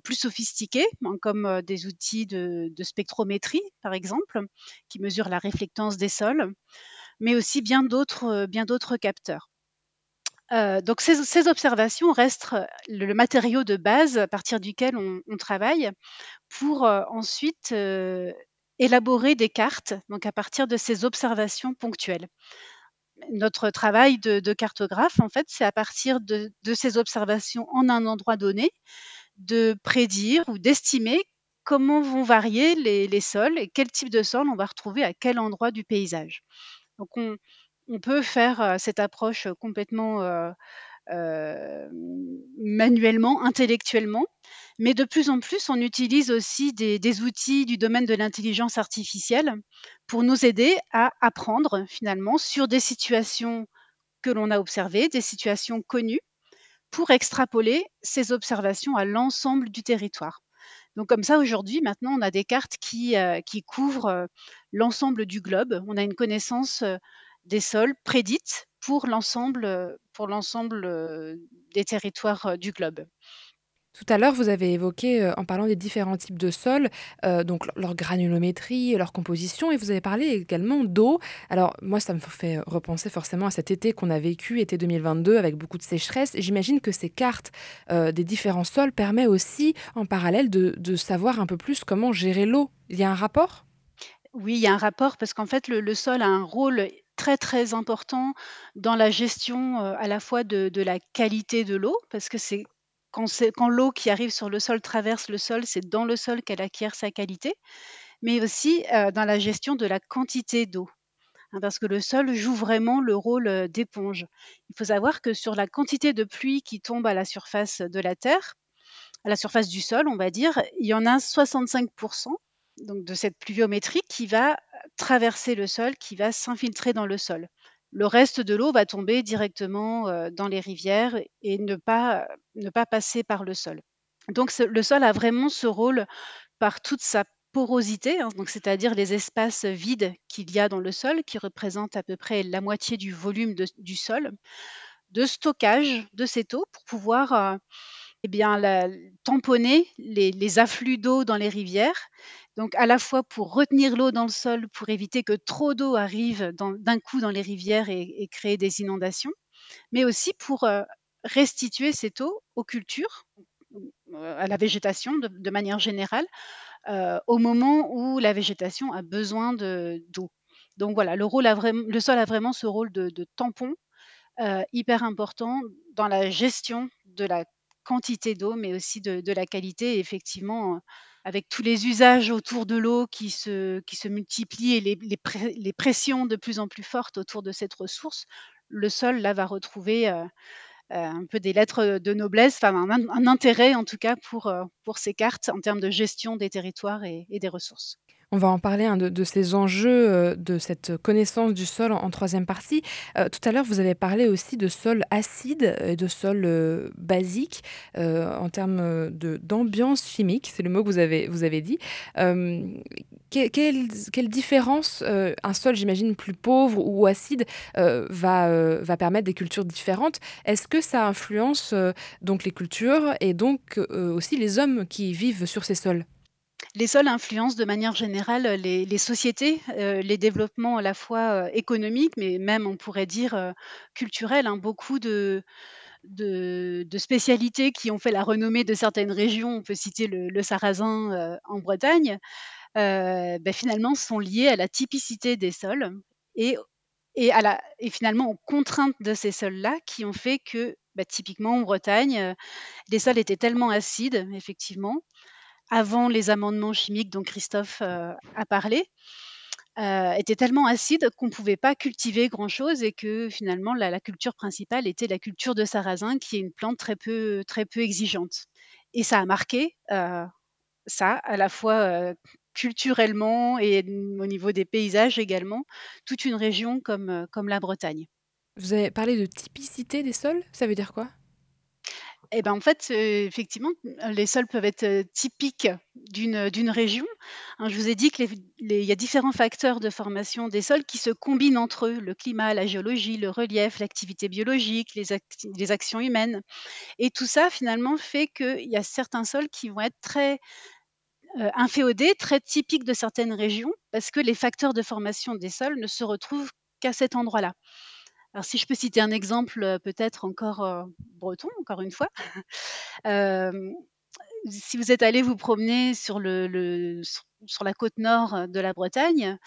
plus sophistiqués, hein, comme, des outils de spectrométrie, par exemple, qui mesurent la réflectance des sols, mais aussi bien d'autres capteurs. Heu, donc ces observations restent le le matériau de base à partir duquel on travaille pour, heu, ensuite, élaborer des cartes, donc à partir de ces observations ponctuelles. Notre travail de cartographe, en fait, c'est à partir de de ces observations en un endroit donné, de prédire ou d'estimer comment vont varier les les sols et quel type de sol on va retrouver à quel endroit du paysage. Donc on on peut faire, cette approche complètement, manuellement, intellectuellement, mais de plus en plus, on utilise aussi des outils du domaine de l'intelligence artificielle pour nous aider à apprendre finalement sur des situations que l'on a observées, des situations connues, pour extrapoler ces observations à l'ensemble du territoire. Donc comme ça, aujourd'hui, maintenant, on a des cartes qui, couvrent, l'ensemble du globe. On a une connaissance, des sols prédite pour l'ensemble, pour l'ensemble, des territoires, du globe. Tout à l'heure, vous avez évoqué, en parlant des différents types de sols, donc leur granulométrie, leur composition et vous avez parlé également d'eau. Alors moi, ça me fait repenser forcément à cet été qu'on a vécu, été 2022 avec beaucoup de sécheresse. J'imagine que ces cartes, des différents sols permet aussi en parallèle de de savoir un peu plus comment gérer l'eau. Il y a un rapport? Oui, il y a un rapport parce qu'en fait, le le sol a un rôle très, très important dans la gestion, à la fois de la qualité de l'eau, parce que c'est quand quand l'eau qui arrive sur le sol traverse le sol, c'est dans le sol qu'elle acquiert sa qualité, mais aussi, dans la gestion de la quantité d'eau, hein, parce que le sol joue vraiment le rôle, d'éponge. Il faut savoir que sur la quantité de pluie qui tombe à la surface de la terre, à la surface du sol, on va dire, il y en a 65 donc de cette pluviométrie qui va traverser le sol, qui va s'infiltrer dans le sol. Le reste de l'eau va tomber directement, heu, dans les rivières et ne pas, ne pas passer par le sol. Donc le sol a vraiment ce rôle par toute sa porosité, hein, c'est-à-dire les espaces vides qu'il y a dans le sol qui représentent à peu près la moitié du volume du sol de stockage de cette eau pour pouvoir, heu, eh bien, tamponner les afflux d'eau dans les rivières. Donc à la fois pour retenir l'eau dans le sol, pour éviter que trop d'eau arrive d'un coup dans les rivières et et créer des inondations, mais aussi pour, heu, restituer cette eau aux cultures, heu, à la végétation de manière générale, heu, au moment où la végétation a besoin de d'eau. Donc voilà, le sol a vraiment ce rôle de tampon, hyper important dans la gestion de la quantité d'eau, mais aussi de la qualité effectivement, avec tous les usages autour de l'eau qui se multiplient et les pressions de plus en plus fortes autour de cette ressource, le sol là va retrouver, heu heu, un peu des lettres, de noblesse, un in un intérêt en tout cas pour, heu, pour ces cartes en termes de gestion des territoires et des ressources. On va en parler, hein, de ces enjeux, heu, de cette connaissance du sol en troisième partie. Heu, tout à l'heure, vous avez parlé aussi de sol acide et de sol, heu, basique, heu, en termes, d'ambiance chimique, c'est le mot que vous avez vous avez dit. Quelle quelle différence, un sol, j'imagine, plus pauvre ou acide, va, va permettre des cultures différentes? Est-ce que ça influence, donc les cultures et donc, aussi les hommes qui vivent sur ces sols? Les sols influencent de manière générale, les les sociétés, heu, les développements à la fois, heu, économiques, mais même on pourrait dire, culturels, hein. Beaucoup de spécialités qui ont fait la renommée de certaines régions, on peut citer le le sarrasin, en Bretagne, beh, finalement sont liées à la typicité des sols et finalement aux contraintes de ces sols-là qui ont fait que, bah, typiquement en Bretagne, les sols étaient tellement acides effectivement avant les amendements chimiques dont Christophe, heu, a parlé, heu, étaient tellement acides qu'on ne pouvait pas cultiver grand-chose et que finalement la culture principale était la culture de sarrasin qui est une plante très peu très peu exigeante et ça a marqué, heu, ça à la fois, culturellement et au niveau des paysages également, toute une région comme, comme la Bretagne. Vous avez parlé de typicité des sols, ça veut dire quoi? Et ben, en fait, effectivement, les sols peuvent être, typiques d'une, région. Hein, je vous ai dit que y a différents facteurs de formation des sols qui se combinent entre eux, le climat, la géologie, le relief, l'activité biologique, les les actions humaines et tout ça finalement fait qu'il y a certains sols qui vont être très, inféodés, très typiques de certaines régions parce que les facteurs de formation des sols ne se retrouvent qu'à cet endroit-là. Alors si je peux citer un exemple, peut-être encore, breton, encore une fois, si vous êtes allé vous promener sur la côte nord, de la Bretagne,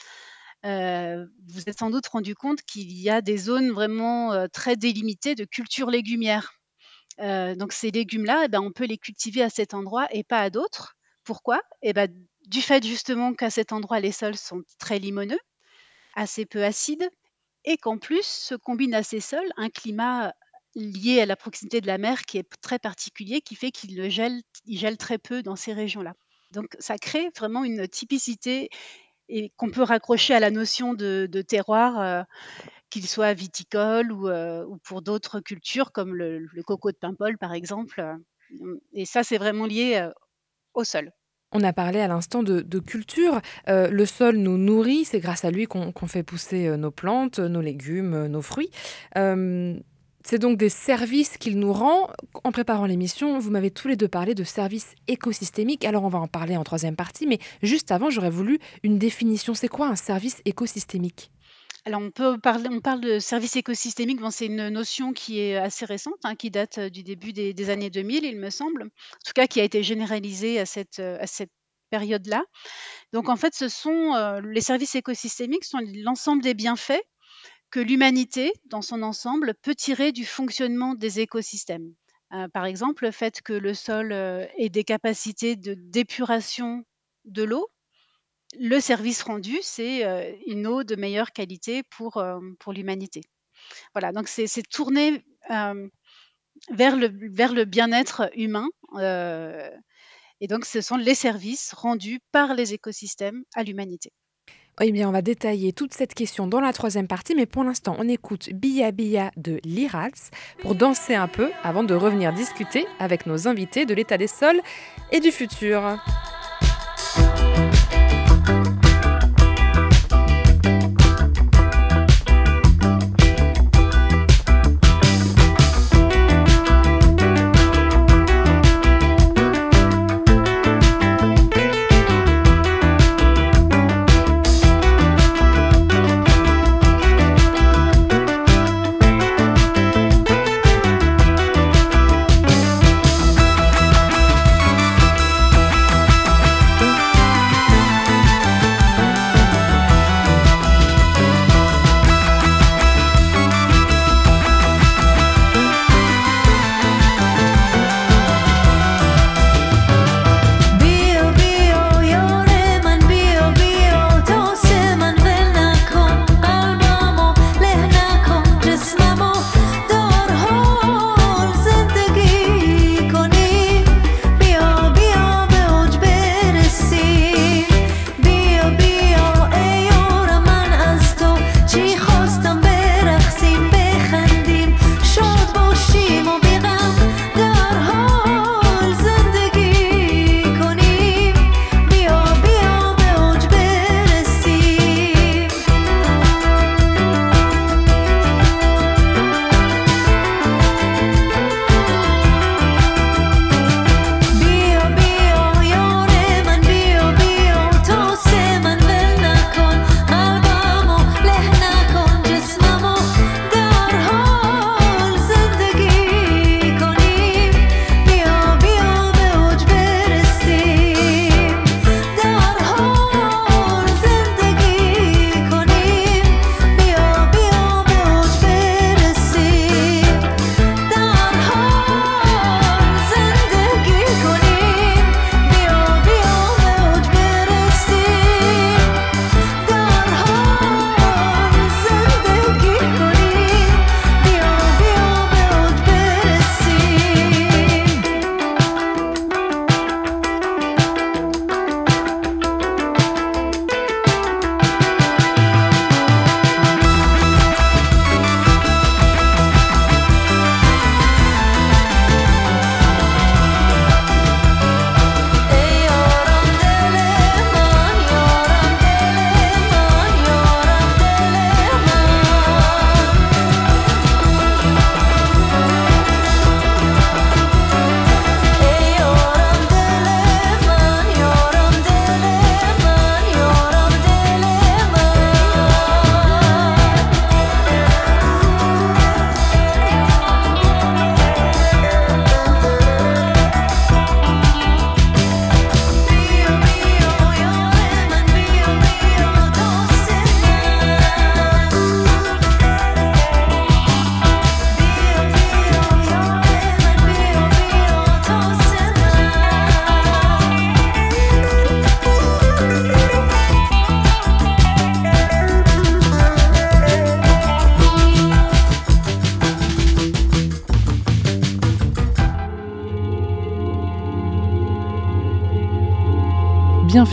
heu, vous êtes sans doute rendu compte qu'il y a des zones vraiment, très délimitées de cultures légumières. Heu, donc ces légumes-là, eh ben, on peut les cultiver à cet endroit et pas à d'autres. Pourquoi? Et bah, du fait justement qu'à cet endroit les sols sont très limoneux, assez peu acides et qu'en plus se combine à ces sols un climat lié à la proximité de la mer qui est très particulier, qui fait qu'il gèle il gèle très peu dans ces régions-là. Donc ça crée vraiment une typicité et qu'on peut raccrocher à la notion de terroir, qu'il soit viticole ou, pour d'autres cultures comme le coco de Paimpol par exemple, et ça c'est vraiment lié, au sol. On a parlé à l'instant de culture, heu, le sol nous nourrit, c'est grâce à lui qu'on fait pousser, heu, nos plantes, nos légumes, heu, nos fruits. C'est donc des services qu'il nous rend. En préparant l'émission, vous m'avez tous les 2 parlé de services écosystémiques. Alors on va en parler en troisième partie, mais juste avant, j'aurais voulu une définition. C'est quoi un service écosystémique? Alors on parle de service écosystémique, bon c'est une notion qui est assez récente, hein, qui date, du début des années 2000 il me semble. En tout cas qui a été généralisée à cette, période-là. Donc en fait ce sont, les services écosystémiques sont l'ensemble des bienfaits que l'humanité, dans son ensemble, peut tirer du fonctionnement des écosystèmes. Par exemple, le fait que le sol, ait des capacités de d'épuration de l'eau, le service rendu, c'est, une eau de meilleure qualité pour, pour l'humanité. Voilà, donc c'est hem, vers le vers le bien-être humain, et donc ce sont les services rendus par les écosystèmes à l'humanité. Eh bien, on va détailler toute cette question dans la troisième partie, mais pour l'instant, on écoute Bia Bia de Lirats pour danser un peu avant de revenir discuter avec nos invités de l'état des sols et du futur.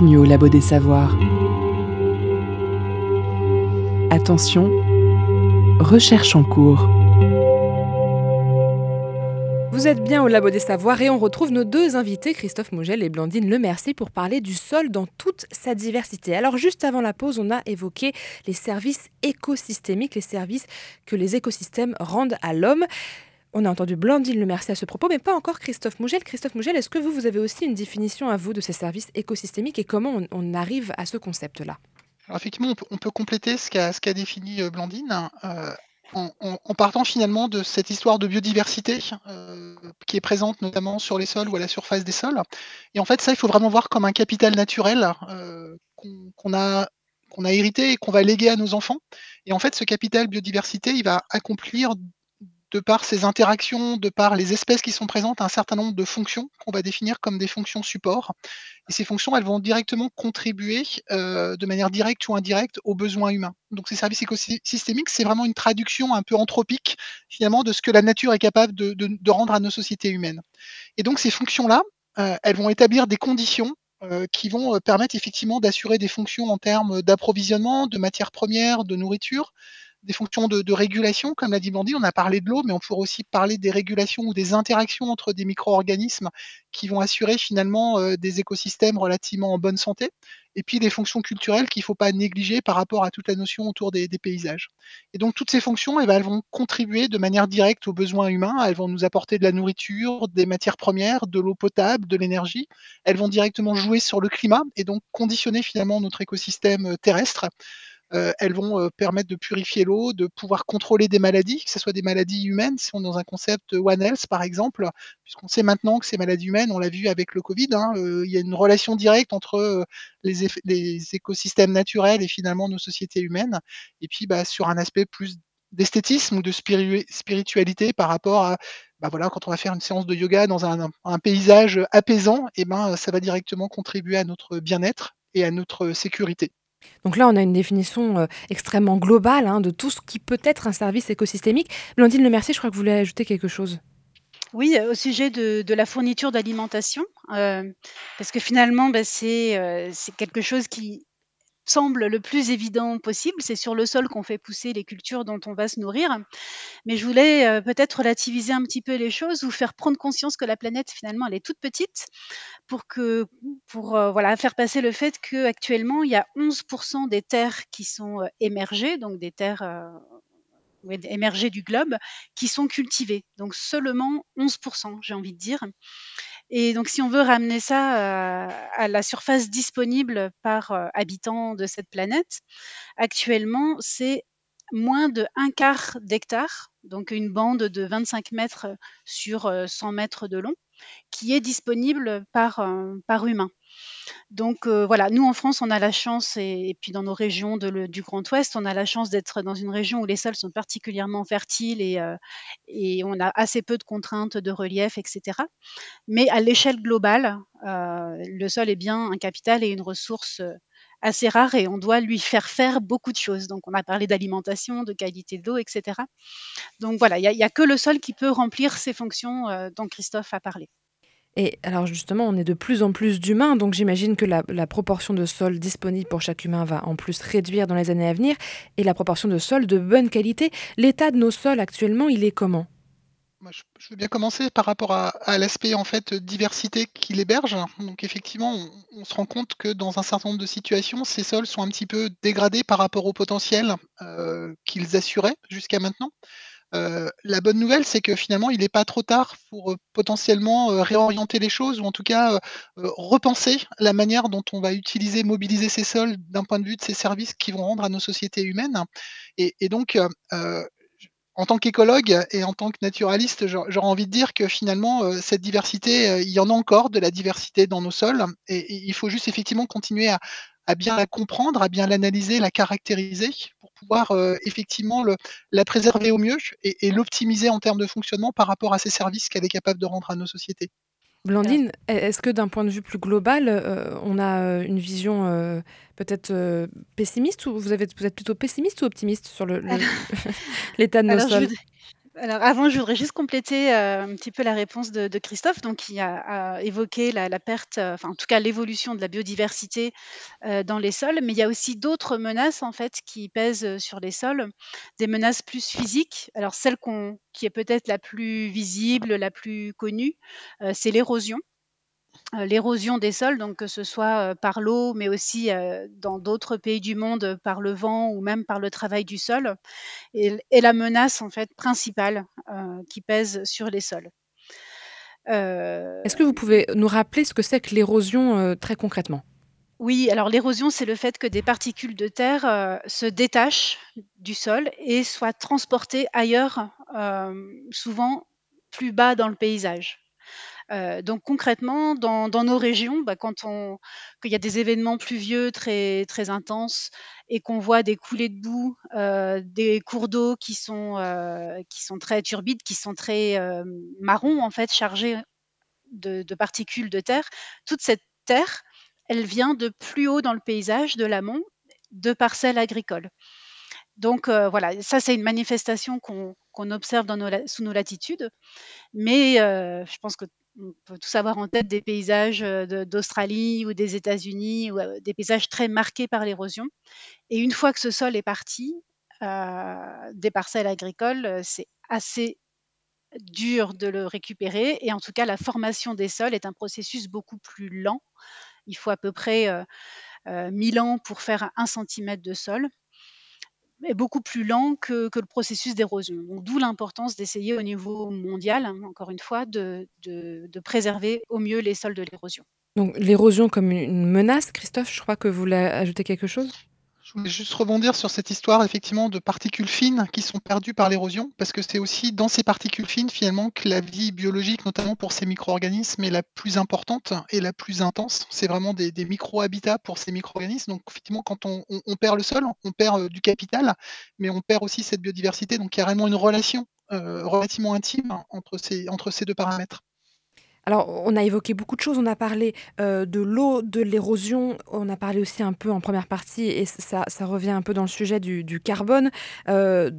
Au Labo des Savoirs. Attention, recherche en cours. Vous êtes bien au Labo des Savoirs et on retrouve nos deux invités, Christophe Mougel et Blandine Lemercier, pour parler du sol dans toute sa diversité. Alors juste avant la pause, on a évoqué les services écosystémiques, les services que les écosystèmes rendent à l'homme. On a entendu Blandine Lemercier à ce propos, mais pas encore Christophe Mougel. Christophe Mougel, est-ce que vous, vous avez aussi une définition à vous de ces services écosystémiques et comment on, arrive à ce concept-là? Effectivement, on peut, compléter ce qu'a défini euh, Blandine. euh, en, partant finalement de cette histoire de biodiversité euh, qui est présente notamment sur les sols ou à la surface des sols. Et en fait, ça, il faut vraiment voir comme un capital naturel qu'on a hérité et qu'on va léguer à nos enfants. Et en fait, ce capital biodiversité, il va accomplir de par ses interactions, de par les espèces qui sont présentes, un certain nombre de fonctions qu'on va définir comme des fonctions support. Et ces fonctions, elles vont directement contribuer euh, de manière directe ou indirecte aux besoins humains. Donc ces services écosystémiques, c'est vraiment une traduction un peu anthropique finalement de ce que la nature est capable de, rendre à nos sociétés humaines. Et donc ces fonctions-là, euh, elles vont établir des conditions euh, qui vont permettre effectivement d'assurer des fonctions en termes d'approvisionnement, de matières premières, de nourriture, des fonctions de, régulation, comme l'a dit Blandy, on a parlé de l'eau, mais on pourrait aussi parler des régulations ou des interactions entre des micro-organismes qui vont assurer finalement euh, des écosystèmes relativement en bonne santé, et puis des fonctions culturelles qu'il ne faut pas négliger par rapport à toute la notion autour des, des paysages. Et donc toutes ces fonctions, eh ben, elles vont contribuer de manière directe aux besoins humains, elles vont nous apporter de la nourriture, des matières premières, de l'eau potable, de l'énergie, elles vont directement jouer sur le climat et donc conditionner finalement notre écosystème euh, terrestre. Euh, elles vont euh, permettre de purifier l'eau, de pouvoir contrôler des maladies, que ce soit des maladies humaines, si on est dans un concept One Health par exemple, puisqu'on sait maintenant que ces maladies humaines, on l'a vu avec le Covid, hein, euh, il y a une relation directe entre euh, les, les écosystèmes naturels et finalement nos sociétés humaines. Et puis bah, sur un aspect plus d'esthétisme ou de spiritu- spiritualité par rapport à bah voilà, quand on va faire une séance de yoga dans un, un paysage apaisant, et ben, ça va directement contribuer à notre bien-être et à notre sécurité. Donc là, on a une définition euh, extrêmement globale hein, de tout ce qui peut être un service écosystémique. Blandine Lemercier, je crois que vous voulez ajouter quelque chose. Oui, heu, au sujet de la fourniture d'alimentation, heu, parce que finalement, heu, c'est quelque chose qui semble le plus évident possible. C'est sur le sol qu'on fait pousser les cultures dont on va se nourrir. Mais je voulais, heu, peut-être relativiser un petit peu les choses ou faire prendre conscience que la planète finalement elle est toute petite pour que pour, heu, voilà, faire passer le fait qu'actuellement il y a 11% des terres qui sont, heu, émergées, donc des terres, émergées du globe, qui sont cultivées. Donc seulement 11% j'ai envie de dire. Et donc si on veut ramener ça, à la surface disponible par, habitant de cette planète, actuellement, c'est moins de un quart d'hectare, donc une bande de 25 mètres sur, heu, 100 mètres de long, qui est disponible par humain. Donc heu, voilà, nous en France, on a la chance et puis dans nos régions du Grand Ouest, on a la chance d'être dans une région où les sols sont particulièrement fertiles et et on a assez peu de contraintes de relief et cetera. Mais à l'échelle globale, heu, le sol est bien un capital et une ressource, assez rare et on doit lui faire faire beaucoup de choses. Donc on a parlé d'alimentation, de qualité d'eau et cetera. Donc voilà, il y a que le sol qui peut remplir ces fonctions, dont Christophe a parlé. Et alors justement, on est de plus en plus d'humains, donc j'imagine que la, proportion de sol disponible pour chaque humain va en plus réduire dans les années à venir, et la proportion de sol de bonne qualité. L'état de nos sols actuellement, il est comment? Je, veux bien commencer par rapport à, l'aspect en fait diversité qu'il héberge. Donc effectivement, on, on se rend compte que dans un certain nombre de situations, ces sols sont un petit peu dégradés par rapport au potentiel euh, qu'ils assuraient jusqu'à maintenant. Euh, la bonne nouvelle, c'est que finalement, il n'est pas trop tard pour euh, potentiellement euh, réorienter les choses ou en tout cas repenser la manière dont on va utiliser, mobiliser ces sols d'un point de vue de ces services qui vont rendre à nos sociétés humaines. Et, donc, en tant qu'écologue et en tant que naturaliste, j'au- j'aurais envie de dire que finalement, cette diversité, il y en a encore de la diversité dans nos sols. Et il faut juste effectivement continuer à, à bien la comprendre, à bien l'analyser, la caractériser pour pouvoir euh, effectivement le- la préserver au mieux et, et l'optimiser en termes de fonctionnement par rapport à ces services qu'elle est capable de rendre à nos sociétés. Blandine, e- est-ce que d'un point de vue plus global, euh, on a euh, une vision euh, peut-être euh, pessimiste ou vous, avez, vous êtes plutôt pessimiste ou optimiste sur le- le- l'état de nos Alors sols? Alors avant, je voudrais juste compléter, heu, un petit peu la réponse de Christophe, donc qui a évoqué la perte, heu, enfin en tout cas l'évolution de la biodiversité, heu, dans les sols. Mais il y a aussi d'autres menaces en fait qui pèsent, sur les sols, des menaces plus physiques. Alors celle qui est peut-être la plus visible, la plus connue, c'est l'érosion. Heu, l'érosion des sols, donc que ce soit, heu, par l'eau, mais aussi, heu, dans d'autres pays du monde, heu, par le vent ou même par le travail du sol est l est la menace en fait principale, heu, qui pèse sur les sols. Est-ce que vous Hem pouvez nous rappeler ce que c'est que l'érosion, heu, très concrètement? Oui, alors l'érosion, c'est le fait que des particules de terre, heu, se détachent du sol et soient transportées ailleurs, hem, souvent plus bas dans le paysage. Heu, donc concrètement, dans nos régions, bah, quand on qu'il y a des événements pluvieux très très intenses et qu'on voit des coulées de boue, heu, des cours d'eau qui sont, heu, qui sont très turbides, qui sont très, hem, marrons en fait, chargés de particules de terre. Toute cette terre, elle vient de plus haut dans le paysage, de l'amont, de parcelles agricoles. Donc voilà, ça c'est une manifestation qu'on qu'on observe dans nos sous nos latitudes. Mais je pense qu'on peut tous avoir en tête des paysages, d'Australie ou des États-Unis ou des paysages très marqués par l'érosion. Et une fois que ce sol est parti, heu, des parcelles agricoles, c'est assez dur de le récupérer. Et en tout cas la formation des sols est un processus beaucoup plus lent. Il faut à peu près, heu heu, 1000 ans pour faire 1 centimètre de sol mais beaucoup plus lent que le processus d'érosion. D'où l'importance d'essayer au niveau mondial, hein, encore une fois, de de de préserver au mieux les sols de l'érosion. Donc l'érosion comme une menace, Christophe, je crois que vous voulez ajouter quelque chose? Je voulais juste rebondir sur cette histoire effectivement de particules fines qui sont perdues par l'érosion, parce que c'est aussi dans ces particules fines finalement que la vie biologique, notamment pour ces micro-organismes, est la plus importante et la plus intense. C'est vraiment des micro-habitats pour ces micro-organismes. Donc effectivement, quand on perd le sol, on perd, heu, du capital, mais on perd aussi cette biodiversité. Donc il y a vraiment une relation, heu, relativement intime entre ces entre ces 2 paramètres. Alors, on a évoqué beaucoup de choses. On a parlé, heu, de l'eau, de l'érosion. On a parlé aussi un peu en première partie et ça revient un peu dans le sujet du carbone. Heu,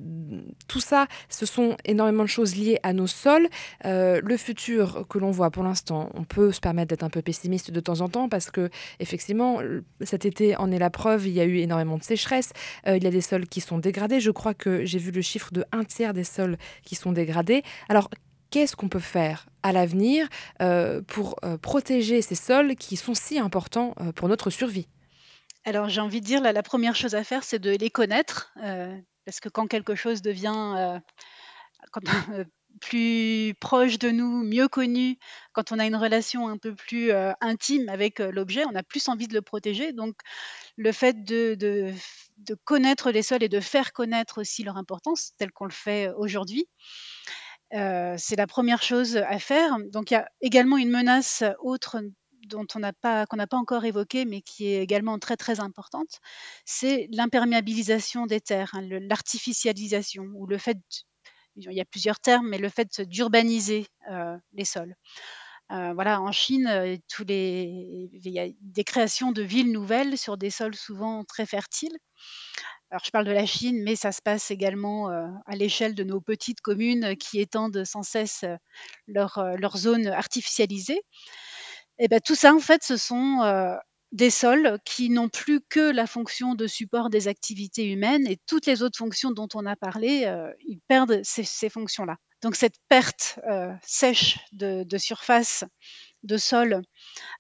tout ça, ce sont énormément de choses liées à nos sols. Heu, le futur que l'on voit pour l'instant, on peut se permettre d'être un peu pessimiste de temps en temps parce qu'effectivement, l cet été en est la preuve. Il y a eu énormément de sécheresse. Il y a des sols qui sont dégradés. Je crois que j'ai vu le chiffre de 1/3 des sols qui sont dégradés. Alors, qu'est-ce qu'on peut faire à l'avenir, heu, pour, heu, protéger ces sols qui sont si importants, heu, pour notre survie? Alors j'ai envie de dire la la 1re chose à faire, c'est de les connaître, parce que quand quelque chose devient, plus proche de nous, mieux connu, quand on a une relation un peu plus, intime avec, l'objet, on a plus envie de le protéger. Donc le fait de de connaître les sols et de faire connaître aussi leur importance, tel qu'on le fait aujourd'hui, c'est la 1re chose à faire. Donc il y a également une menace autre dont on n'a pas qu'on n'a pas encore évoquée, mais qui est également très, très importante, c'est l'imperméabilisation des terres, hein, l'artificialisation ou le fait il y a plusieurs termes, mais le fait d'urbaniser, les sols. Voilà, en Chine, il y a des créations de villes nouvelles sur des sols souvent très fertiles. Alors je parle de la Chine, mais ça se passe également, à l'échelle de nos petites communes qui étendent sans cesse, leurs zones artificialisées. Et bah, tout ça en fait, ce sont, des sols qui n'ont plus que la fonction de support des activités humaines et toutes les autres fonctions dont on a parlé, ils perdent ces fonctions-là. Donc cette perte, sèche de surface, de sol,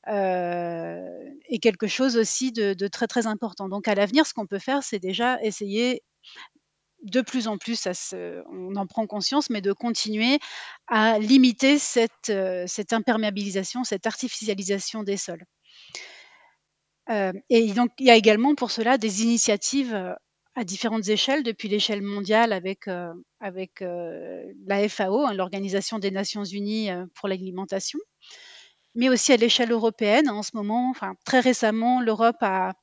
est quelque chose aussi de très, très important. Donc à l'avenir, ce qu'on peut faire, c'est déjà essayer de plus en plus, on en prend conscience, mais de continuer à limiter cette, imperméabilisation, cette artificialisation des sols. Et donc il y a également pour cela des initiatives, à différentes échelles, depuis l'échelle mondiale avec, la FAO, hein, l'Organisation des Nations Unies, pour l'alimentation, mais aussi à l'échelle européenne. En ce moment, très récemment, l'Europe a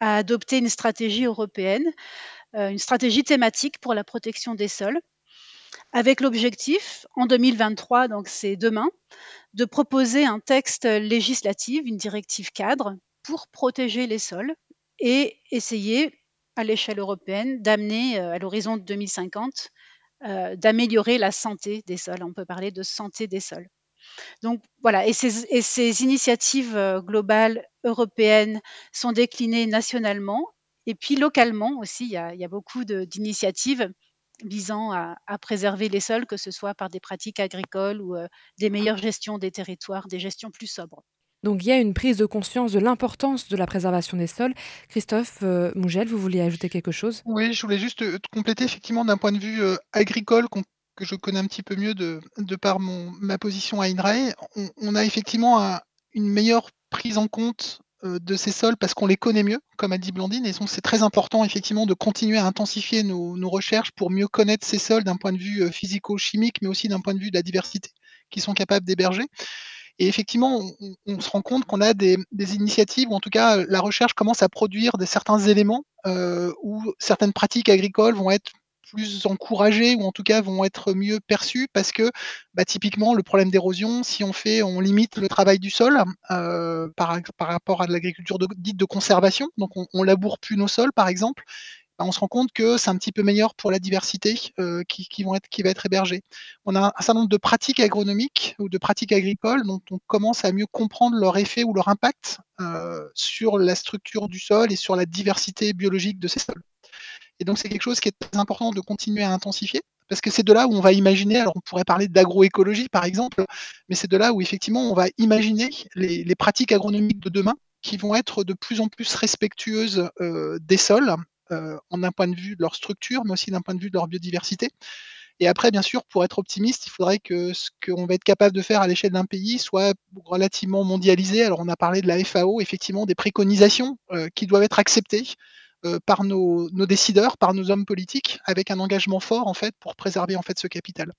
adopté une stratégie européenne, heu, une stratégie thématique pour la protection des sols, avec l'objectif, en 2023, donc c'est demain, de proposer un texte législatif, une directive cadre pour protéger les sols et essayer, à l'échelle européenne, d'amener, heu, à l'horizon 2050, d'améliorer la santé des sols. On peut parler de santé des sols. Donc voilà, et ces, et ces initiatives globales européennes sont déclinées nationalement et puis localement aussi. Il y a, il y a beaucoup d'initiatives visant à, à, préserver les sols, que ce soit par des pratiques agricoles ou des meilleures gestions des territoires, des gestions plus sobres. Donc il y a une prise de conscience de l'importance de la préservation des sols. Christophe euh, Mougel, vous vouliez ajouter quelque chose? Oui, je voulais juste compléter effectivement d'un point de vue agricole que je connais un petit peu mieux de, de par mon, ma position à INRAE, on, a effectivement un, une meilleure prise en compte de ces sols parce qu'on les connaît mieux, comme a dit Blandine, et donc c'est très important effectivement de continuer à intensifier nos, recherches pour mieux connaître ces sols d'un point de vue physico-chimique, mais aussi d'un point de vue de la diversité qu'ils sont capables d'héberger. Et effectivement, on, on, se rend compte qu'on a des, des, initiatives, ou en tout cas la recherche commence à produire des certains éléments euh, où certaines pratiques agricoles vont être plus encouragés ou en tout cas vont être mieux perçus parce que bah, typiquement le problème d'érosion, si on fait, on limite le travail du sol euh, par, rapport à l'agriculture dite de conservation, donc on, on laboure plus nos sols par exemple, bah, on se rend compte que c'est un petit peu meilleur pour la diversité euh, qui va être hébergée. On a un certain nombre de pratiques agronomiques ou de pratiques agricoles dont on commence à mieux comprendre leur effet ou leur impact euh, sur la structure du sol et sur la diversité biologique de ces sols. Et donc c'est quelque chose qui est très important de continuer à intensifier, parce que c'est de là où on va imaginer, alors on pourrait parler d'agroécologie par exemple, mais c'est de là où effectivement on va imaginer les, pratiques agronomiques de demain qui vont être de plus en plus respectueuses euh, des sols, euh, en un point de vue de leur structure, mais aussi d'un point de vue de leur biodiversité. Et après, bien sûr, pour être optimiste, il faudrait que ce qu'on va être capable de faire à l'échelle d'un pays soit relativement mondialisé. Alors, on a parlé de la FAO, effectivement, des préconisations euh, qui doivent être acceptées euh, par nos, décideurs, par nos hommes politiques, avec un engagement fort en fait pour préserver en fait ce capital.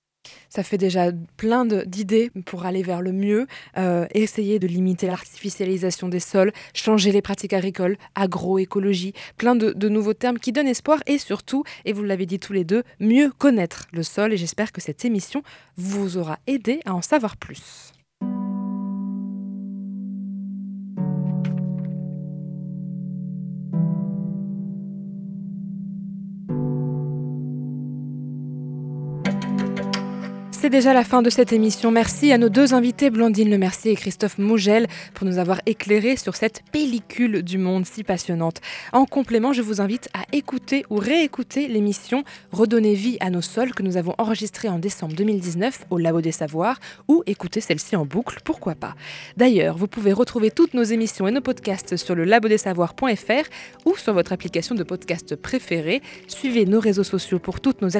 Ça fait déjà plein d'idées pour aller vers le mieux, euh, essayer de limiter l'artificialisation des sols, changer les pratiques agricoles, agroécologie, plein de, nouveaux termes qui donnent espoir et surtout, et vous l'avez dit tous les deux, mieux connaître le sol. Et j'espère que cette émission vous aura aidé à en savoir plus. C'est déjà la fin de cette émission. Merci à nos deux invités, Blandine Le Mercier et Christophe Mougel, pour nous avoir éclairés sur cette pellicule du monde si passionnante. En complément, je vous invite à écouter ou réécouter l'émission Redonner vie à nos sols que nous avons enregistrée en décembre 2019 au Labo des Savoirs ou écouter celle-ci en boucle, pourquoi pas. D'ailleurs, vous pouvez retrouver toutes nos émissions et nos podcasts sur le labodesavoirs.fr ou sur votre application de podcast préférée. Suivez nos réseaux sociaux pour toutes nos,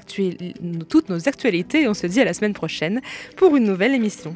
actualités on se dit à la semaine prochaine pour une nouvelle émission.